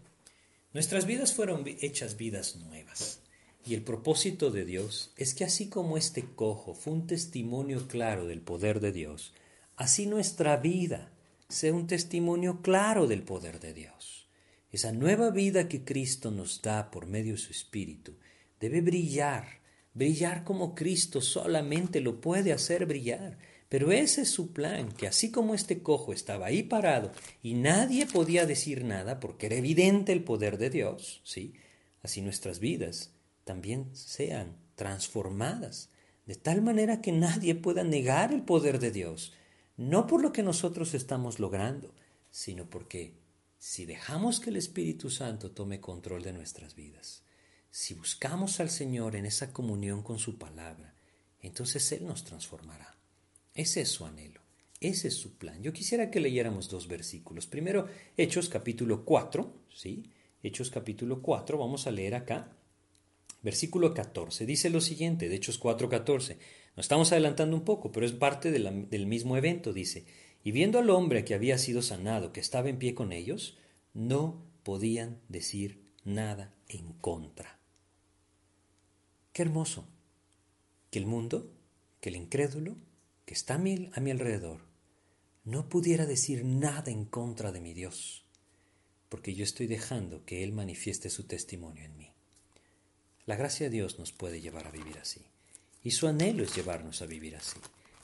nuestras vidas fueron hechas vidas nuevas. Y el propósito de Dios es que así como este cojo fue un testimonio claro del poder de Dios, así nuestra vida sea un testimonio claro del poder de Dios. Esa nueva vida que Cristo nos da por medio de su Espíritu debe brillar, brillar como Cristo solamente lo puede hacer brillar. Pero ese es su plan, que así como este cojo estaba ahí parado y nadie podía decir nada porque era evidente el poder de Dios, ¿sí? Así nuestras vidas también sean transformadas, de tal manera que nadie pueda negar el poder de Dios, no por lo que nosotros estamos logrando, sino porque si dejamos que el Espíritu Santo tome control de nuestras vidas, si buscamos al Señor en esa comunión con su palabra, entonces Él nos transformará. Ese es su anhelo, ese es su plan. Yo quisiera que leyéramos dos versículos. Primero, Hechos capítulo 4, ¿sí? Hechos capítulo 4, vamos a leer acá Versículo 14 dice lo siguiente, de Hechos 4:14. Nos estamos adelantando un poco, pero es parte del mismo evento, dice. Y viendo al hombre que había sido sanado, que estaba en pie con ellos, no podían decir nada en contra. Qué hermoso que el mundo, que el incrédulo, que está a a mi alrededor, no pudiera decir nada en contra de mi Dios, porque yo estoy dejando que Él manifieste su testimonio en mí. La gracia de Dios nos puede llevar a vivir así. Y su anhelo es llevarnos a vivir así.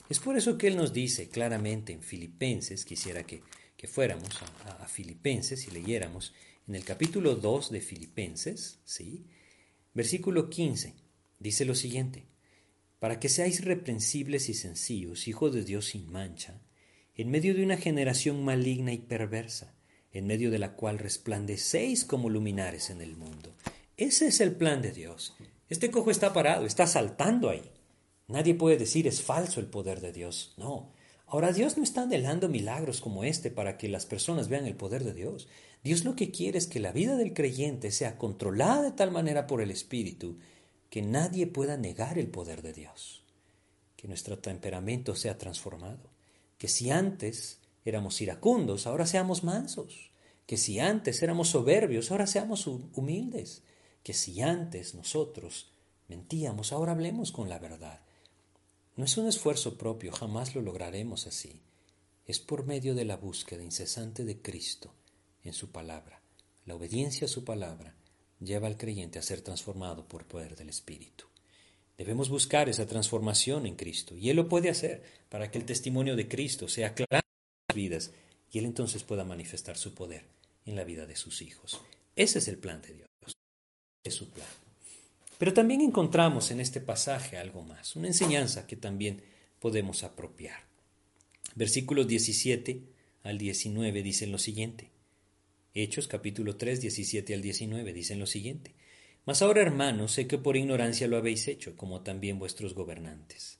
Es por eso que Él nos dice claramente en Filipenses, quisiera que, fuéramos a, Filipenses y leyéramos en el capítulo 2 de Filipenses, ¿sí? versículo 15, dice lo siguiente, para que seáis reprensibles y sencillos, hijos de Dios sin mancha, en medio de una generación maligna y perversa, en medio de la cual resplandecéis como luminares en el mundo ese es el plan de Dios. Este cojo está parado, está saltando ahí. Nadie puede decir es falso el poder de Dios. No. Ahora Dios no está anhelando milagros como este para que las personas vean el poder de Dios. Dios lo que quiere es que la vida del creyente sea controlada de tal manera por el Espíritu que nadie pueda negar el poder de Dios. Que nuestro temperamento sea transformado. Que si antes éramos iracundos, ahora seamos mansos. Que si antes éramos soberbios, ahora seamos humildes que si antes nosotros mentíamos, ahora hablemos con la verdad. No es un esfuerzo propio, jamás lo lograremos así. Es por medio de la búsqueda incesante de Cristo en su palabra. La obediencia a su palabra lleva al creyente a ser transformado por poder del Espíritu. Debemos buscar esa transformación en Cristo y Él lo puede hacer para que el testimonio de Cristo sea claro en las vidas y Él entonces pueda manifestar su poder en la vida de sus hijos. Ese es el plan de Dios su plan. Pero también encontramos en este pasaje algo más, una enseñanza que también podemos apropiar. Versículos 17 al 19 dicen lo siguiente. Hechos capítulo 3, 17 al 19 dicen lo siguiente. Mas ahora, hermanos, sé que por ignorancia lo habéis hecho, como también vuestros gobernantes.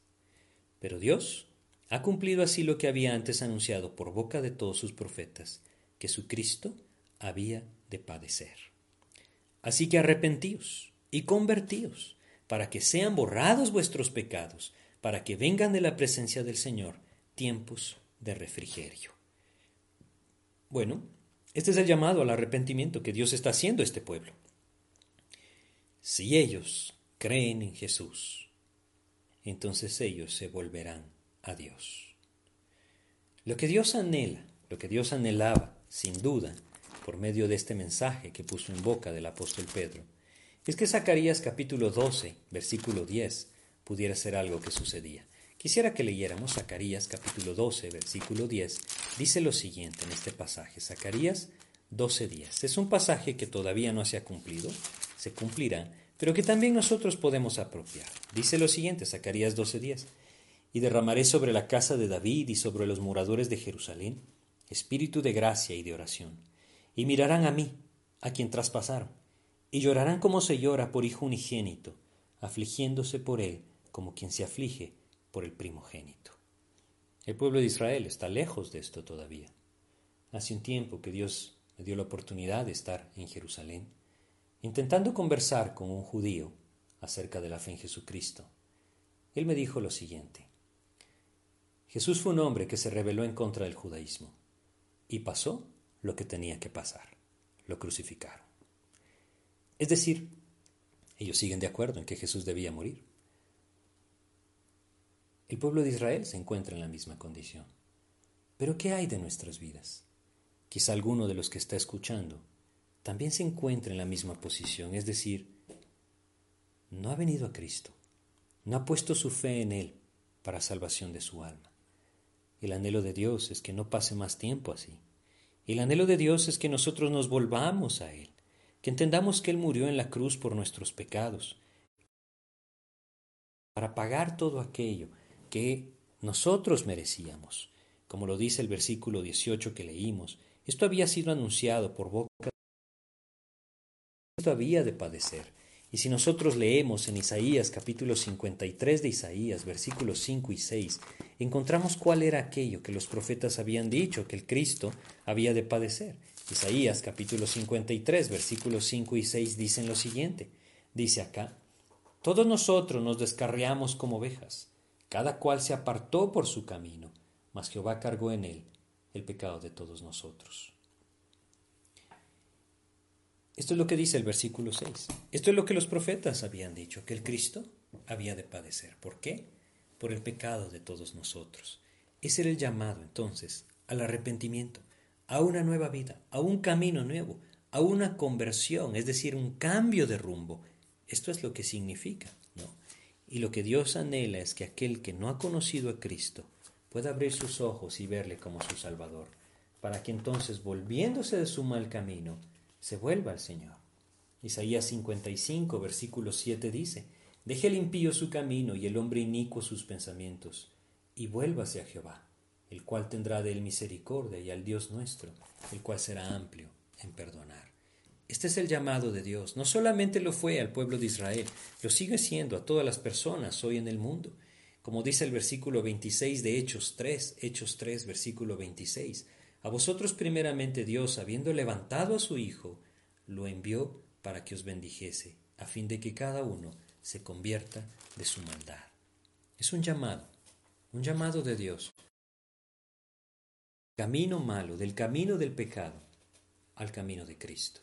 Pero Dios ha cumplido así lo que había antes anunciado por boca de todos sus profetas, que su Cristo había de padecer. Así que arrepentíos y convertíos, para que sean borrados vuestros pecados, para que vengan de la presencia del Señor tiempos de refrigerio. Bueno, este es el llamado al arrepentimiento que Dios está haciendo a este pueblo. Si ellos creen en Jesús, entonces ellos se volverán a Dios. Lo que Dios anhela, lo que Dios anhelaba, sin duda, por medio de este mensaje que puso en boca del apóstol Pedro, es que Zacarías capítulo 12, versículo 10, pudiera ser algo que sucedía. Quisiera que leyéramos Zacarías capítulo 12, versículo 10. Dice lo siguiente en este pasaje, Zacarías 12, 10. Es un pasaje que todavía no se ha cumplido, se cumplirá, pero que también nosotros podemos apropiar. Dice lo siguiente, Zacarías 12, 10. Y derramaré sobre la casa de David y sobre los moradores de Jerusalén espíritu de gracia y de oración y mirarán a mí, a quien traspasaron, y llorarán como se llora por hijo unigénito, afligiéndose por él como quien se aflige por el primogénito. El pueblo de Israel está lejos de esto todavía. Hace un tiempo que Dios me dio la oportunidad de estar en Jerusalén, intentando conversar con un judío acerca de la fe en Jesucristo. Él me dijo lo siguiente. Jesús fue un hombre que se rebeló en contra del judaísmo y pasó lo que tenía que pasar. Lo crucificaron. Es decir, Ellos siguen de acuerdo en que Jesús debía morir. El pueblo de Israel se encuentra en la misma condición. Pero ¿qué hay de nuestras vidas? Quizá alguno de los que está escuchando también se encuentra en la misma posición, es decir, no ha venido a Cristo, no ha puesto su fe en Él para salvación de su alma. El anhelo de Dios es que no pase más tiempo así. El anhelo de Dios es que nosotros nos volvamos a Él, que entendamos que Él murió en la cruz por nuestros pecados, para pagar todo aquello que nosotros merecíamos. Como lo dice el versículo 18 que leímos, esto había sido anunciado por boca esto había de padecer. Y si nosotros leemos en Isaías capítulo 53 de Isaías, versículos 5 y 6, encontramos cuál era aquello que los profetas habían dicho que el Cristo había de padecer. Isaías capítulo 53, versículos 5 y 6 dicen lo siguiente. Dice acá, todos nosotros nos descarriamos como ovejas, cada cual se apartó por su camino, mas Jehová cargó en él el pecado de todos nosotros. Esto es lo que dice el versículo 6. Esto es lo que los profetas habían dicho, que el Cristo había de padecer. ¿Por qué? Por el pecado de todos nosotros. Ese era el llamado entonces al arrepentimiento, a una nueva vida, a un camino nuevo, a una conversión, es decir, un cambio de rumbo. Esto es lo que significa, ¿no? Y lo que Dios anhela es que aquel que no ha conocido a Cristo pueda abrir sus ojos y verle como su Salvador, para que entonces, volviéndose de su mal camino, se vuelva al Señor. Isaías 55, versículo 7 dice, Deje el impío su camino y el hombre inicuo sus pensamientos, y vuélvase a Jehová, el cual tendrá de él misericordia, y al Dios nuestro, el cual será amplio en perdonar. Este es el llamado de Dios. No solamente lo fue al pueblo de Israel, lo sigue siendo a todas las personas hoy en el mundo. Como dice el versículo 26 de Hechos 3, Hechos 3, versículo 26, a vosotros primeramente Dios, habiendo levantado a su Hijo, lo envió para que os bendijese, a fin de que cada uno se convierta de su maldad. Es un llamado, un llamado de Dios. Camino malo, del camino del pecado al camino de Cristo,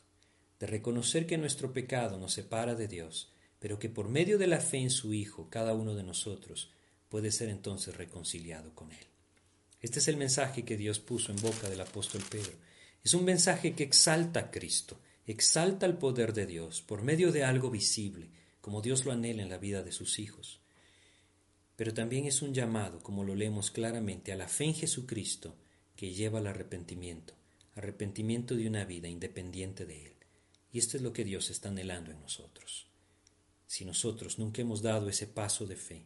de reconocer que nuestro pecado nos separa de Dios, pero que por medio de la fe en su Hijo, cada uno de nosotros puede ser entonces reconciliado con Él. Este es el mensaje que Dios puso en boca del apóstol Pedro. Es un mensaje que exalta a Cristo, exalta el poder de Dios por medio de algo visible, como Dios lo anhela en la vida de sus hijos. Pero también es un llamado, como lo leemos claramente, a la fe en Jesucristo que lleva al arrepentimiento, arrepentimiento de una vida independiente de Él. Y esto es lo que Dios está anhelando en nosotros. Si nosotros nunca hemos dado ese paso de fe,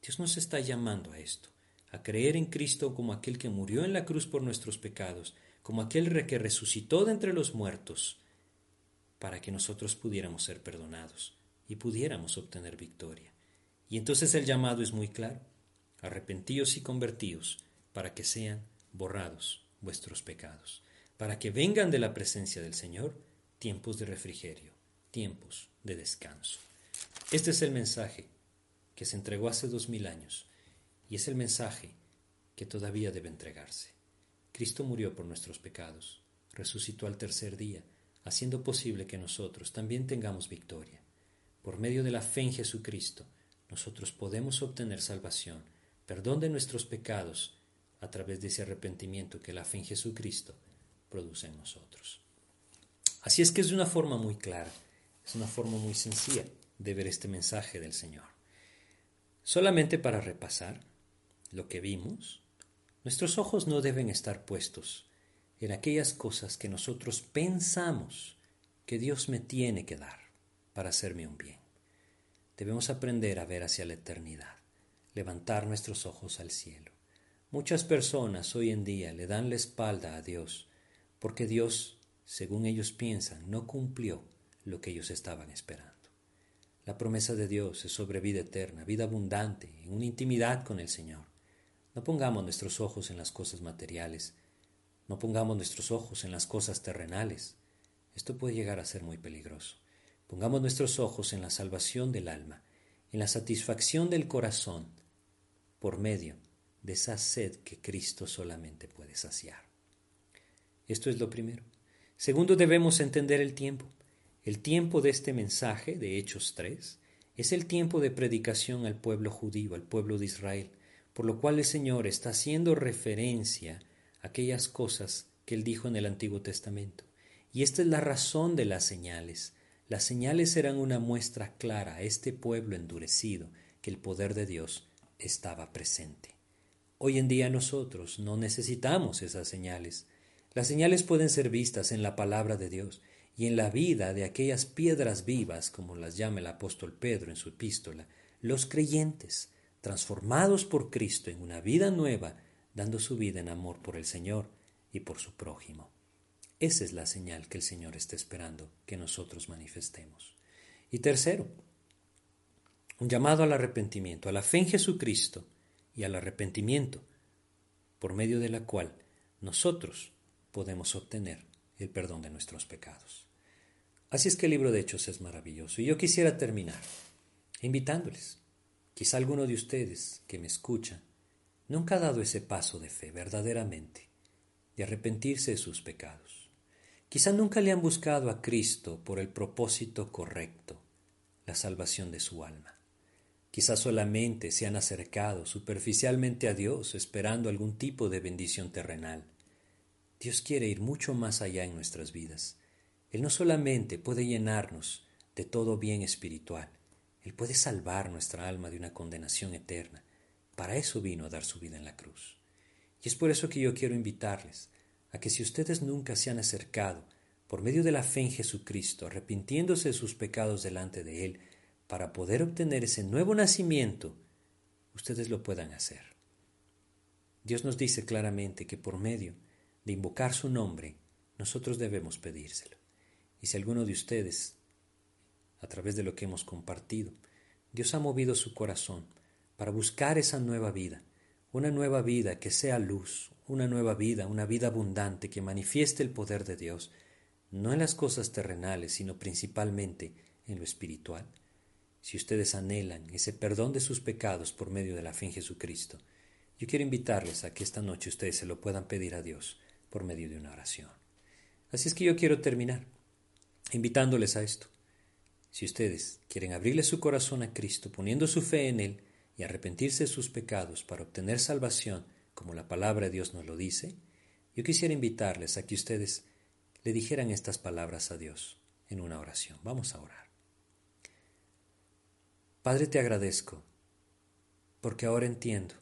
Dios nos está llamando a esto a creer en Cristo como aquel que murió en la cruz por nuestros pecados, como aquel que resucitó de entre los muertos, para que nosotros pudiéramos ser perdonados y pudiéramos obtener victoria. Y entonces el llamado es muy claro, arrepentíos y convertíos, para que sean borrados vuestros pecados, para que vengan de la presencia del Señor tiempos de refrigerio, tiempos de descanso. Este es el mensaje que se entregó hace dos mil años y es el mensaje que todavía debe entregarse. Cristo murió por nuestros pecados, resucitó al tercer día, haciendo posible que nosotros también tengamos victoria. Por medio de la fe en Jesucristo, nosotros podemos obtener salvación, perdón de nuestros pecados, a través de ese arrepentimiento que la fe en Jesucristo produce en nosotros. Así es que es de una forma muy clara, es una forma muy sencilla de ver este mensaje del Señor. Solamente para repasar, lo que vimos, nuestros ojos no deben estar puestos en aquellas cosas que nosotros pensamos que Dios me tiene que dar para hacerme un bien. Debemos aprender a ver hacia la eternidad, levantar nuestros ojos al cielo. Muchas personas hoy en día le dan la espalda a Dios porque Dios, según ellos piensan, no cumplió lo que ellos estaban esperando. La promesa de Dios es sobre vida eterna, vida abundante, en una intimidad con el Señor. No pongamos nuestros ojos en las cosas materiales, no pongamos nuestros ojos en las cosas terrenales. Esto puede llegar a ser muy peligroso. Pongamos nuestros ojos en la salvación del alma, en la satisfacción del corazón, por medio de esa sed que Cristo solamente puede saciar. Esto es lo primero. Segundo, debemos entender el tiempo. El tiempo de este mensaje de Hechos 3 es el tiempo de predicación al pueblo judío, al pueblo de Israel, por lo cual el Señor está haciendo referencia a aquellas cosas que él dijo en el Antiguo Testamento. Y esta es la razón de las señales. Las señales eran una muestra clara a este pueblo endurecido que el poder de Dios estaba presente. Hoy en día nosotros no necesitamos esas señales. Las señales pueden ser vistas en la palabra de Dios y en la vida de aquellas piedras vivas, como las llama el apóstol Pedro en su epístola, los creyentes, transformados por Cristo en una vida nueva, dando su vida en amor por el Señor y por su prójimo. Esa es la señal que el Señor está esperando que nosotros manifestemos. Y tercero, un llamado al arrepentimiento, a la fe en Jesucristo y al arrepentimiento, por medio de la cual nosotros podemos obtener el perdón de nuestros pecados. Así es que el libro de Hechos es maravilloso. Y yo quisiera terminar invitándoles. Quizá alguno de ustedes que me escucha nunca ha dado ese paso de fe verdaderamente, de arrepentirse de sus pecados. Quizá nunca le han buscado a Cristo por el propósito correcto, la salvación de su alma. Quizá solamente se han acercado superficialmente a Dios esperando algún tipo de bendición terrenal Dios quiere ir mucho más allá en nuestras vidas. Él no solamente puede llenarnos de todo bien espiritual, Él puede salvar nuestra alma de una condenación eterna. Para eso vino a dar su vida en la cruz. Y es por eso que yo quiero invitarles a que si ustedes nunca se han acercado por medio de la fe en Jesucristo, arrepintiéndose de sus pecados delante de Él, para poder obtener ese nuevo nacimiento, ustedes lo puedan hacer. Dios nos dice claramente que por medio de invocar su nombre, nosotros debemos pedírselo. Y si alguno de ustedes, a través de lo que hemos compartido, Dios ha movido su corazón para buscar esa nueva vida, una nueva vida que sea luz, una nueva vida, una vida abundante que manifieste el poder de Dios, no en las cosas terrenales, sino principalmente en lo espiritual. Si ustedes anhelan ese perdón de sus pecados por medio de la fe en Jesucristo, yo quiero invitarles a que esta noche ustedes se lo puedan pedir a Dios por medio de una oración. Así es que yo quiero terminar invitándoles a esto. Si ustedes quieren abrirle su corazón a Cristo poniendo su fe en Él y arrepentirse de sus pecados para obtener salvación, como la palabra de Dios nos lo dice, yo quisiera invitarles a que ustedes le dijeran estas palabras a Dios en una oración. Vamos a orar. Padre, te agradezco porque ahora entiendo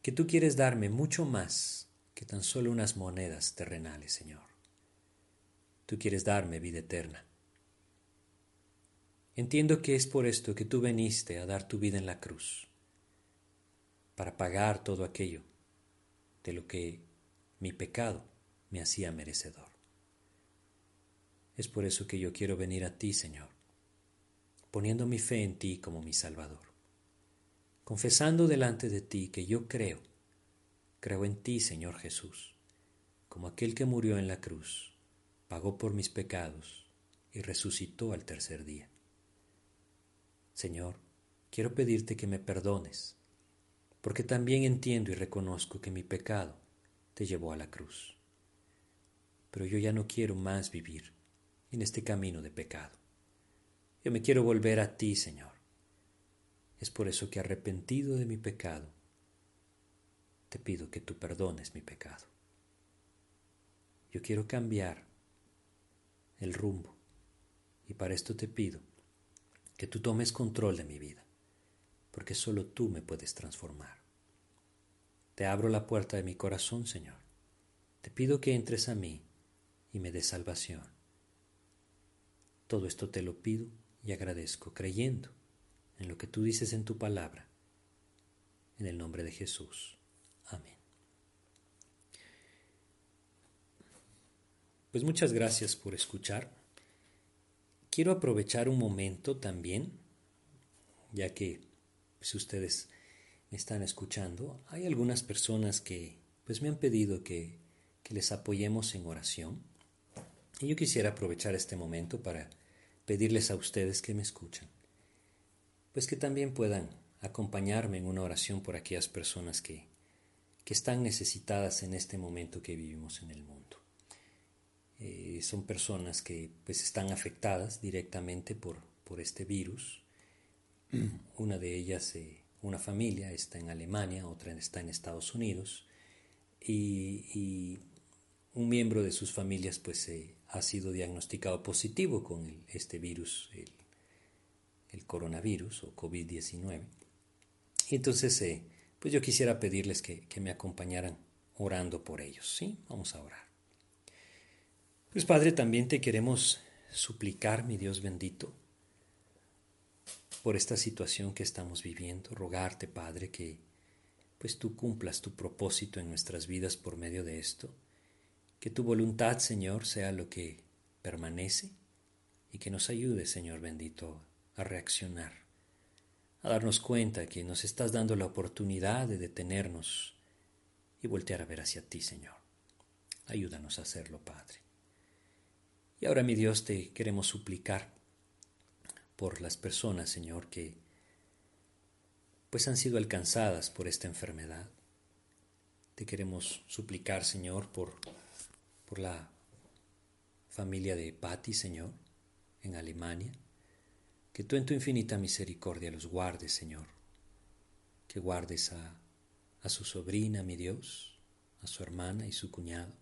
que tú quieres darme mucho más que tan solo unas monedas terrenales, Señor. Tú quieres darme vida eterna. Entiendo que es por esto que tú veniste a dar tu vida en la cruz, para pagar todo aquello de lo que mi pecado me hacía merecedor. Es por eso que yo quiero venir a ti, Señor, poniendo mi fe en ti como mi Salvador, confesando delante de ti que yo creo Creo en ti, Señor Jesús, como aquel que murió en la cruz, pagó por mis pecados y resucitó al tercer día. Señor, quiero pedirte que me perdones, porque también entiendo y reconozco que mi pecado te llevó a la cruz. Pero yo ya no quiero más vivir en este camino de pecado. Yo me quiero volver a ti, Señor. Es por eso que arrepentido de mi pecado, te pido que tú perdones mi pecado. Yo quiero cambiar el rumbo y para esto te pido que tú tomes control de mi vida, porque solo tú me puedes transformar. Te abro la puerta de mi corazón, Señor. Te pido que entres a mí y me des salvación. Todo esto te lo pido y agradezco creyendo en lo que tú dices en tu palabra, en el nombre de Jesús. Amén. Pues muchas gracias por escuchar. Quiero aprovechar un momento también, ya que si ustedes me están escuchando, hay algunas personas que pues me han pedido que, que les apoyemos en oración. Y yo quisiera aprovechar este momento para pedirles a ustedes que me escuchan, pues que también puedan acompañarme en una oración por aquellas personas que, que están necesitadas en este momento que vivimos en el mundo. Eh, son personas que pues están afectadas directamente por, por este virus. Una de ellas, eh, una familia, está en Alemania, otra está en Estados Unidos y, un miembro de sus familias pues ha sido diagnosticado positivo con este virus, el, coronavirus o COVID-19. Y entonces eh, pues yo quisiera pedirles que, que me acompañaran orando por ellos, ¿sí? Vamos a orar. Pues Padre, también te queremos suplicar, mi Dios bendito, por esta situación que estamos viviendo, rogarte, Padre, que pues tú cumplas tu propósito en nuestras vidas por medio de esto, que tu voluntad, Señor, sea lo que permanece y que nos ayude, Señor bendito, a reaccionar a darnos cuenta que nos estás dando la oportunidad de detenernos y voltear a ver hacia ti, Señor. Ayúdanos a hacerlo, Padre. Y ahora, mi Dios, te queremos suplicar por las personas, Señor, que pues han sido alcanzadas por esta enfermedad. Te queremos suplicar, Señor, por, por la familia de Patti, Señor, en Alemania. Que tú en tu infinita misericordia los guardes, Señor, que guardes a, a su sobrina, mi Dios, a su hermana y su cuñado,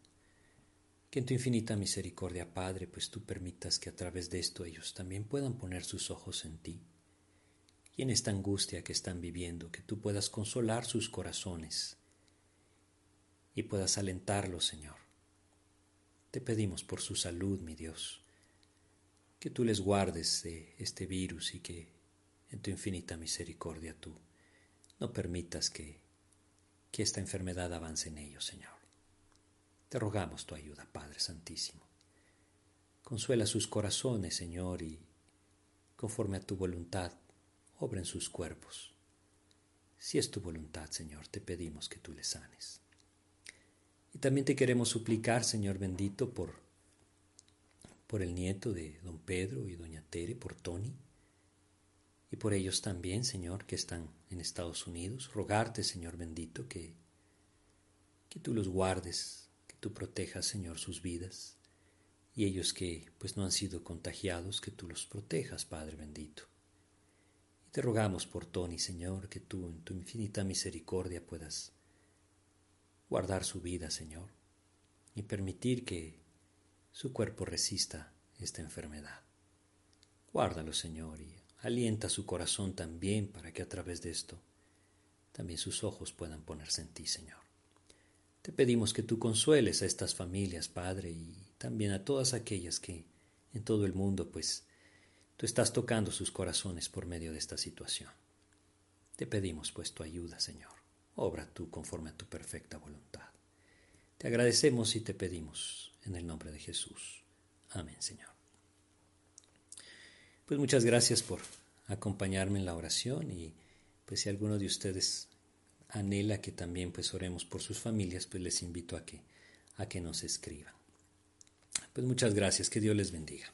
que en tu infinita misericordia, Padre, pues tú permitas que a través de esto ellos también puedan poner sus ojos en ti, y en esta angustia que están viviendo, que tú puedas consolar sus corazones y puedas alentarlos, Señor. Te pedimos por su salud, mi Dios, que tú les guardes de este virus y que en tu infinita misericordia tú no permitas que, que esta enfermedad avance en ellos, Señor. Te rogamos tu ayuda, Padre Santísimo. Consuela sus corazones, Señor, y conforme a tu voluntad, obra en sus cuerpos. Si es tu voluntad, Señor, te pedimos que tú les sanes. Y también te queremos suplicar, Señor bendito, por por el nieto de don Pedro y doña Tere, por Tony, y por ellos también, Señor, que están en Estados Unidos, rogarte, Señor bendito, que, que tú los guardes, que tú protejas, Señor, sus vidas, y ellos que pues no han sido contagiados, que tú los protejas, Padre bendito. Y te rogamos por Tony, Señor, que tú en tu infinita misericordia puedas guardar su vida, Señor, y permitir que su cuerpo resista esta enfermedad. Guárdalo, Señor, y alienta su corazón también para que a través de esto también sus ojos puedan ponerse en ti, Señor. Te pedimos que tú consueles a estas familias, Padre, y también a todas aquellas que en todo el mundo, pues, tú estás tocando sus corazones por medio de esta situación. Te pedimos, pues, tu ayuda, Señor. Obra tú conforme a tu perfecta voluntad. Te agradecemos y te pedimos en el nombre de Jesús. Amén, Señor. Pues muchas gracias por acompañarme en la oración y pues si alguno de ustedes anhela que también pues oremos por sus familias, pues les invito a que a que nos escriban. Pues muchas gracias, que Dios les bendiga.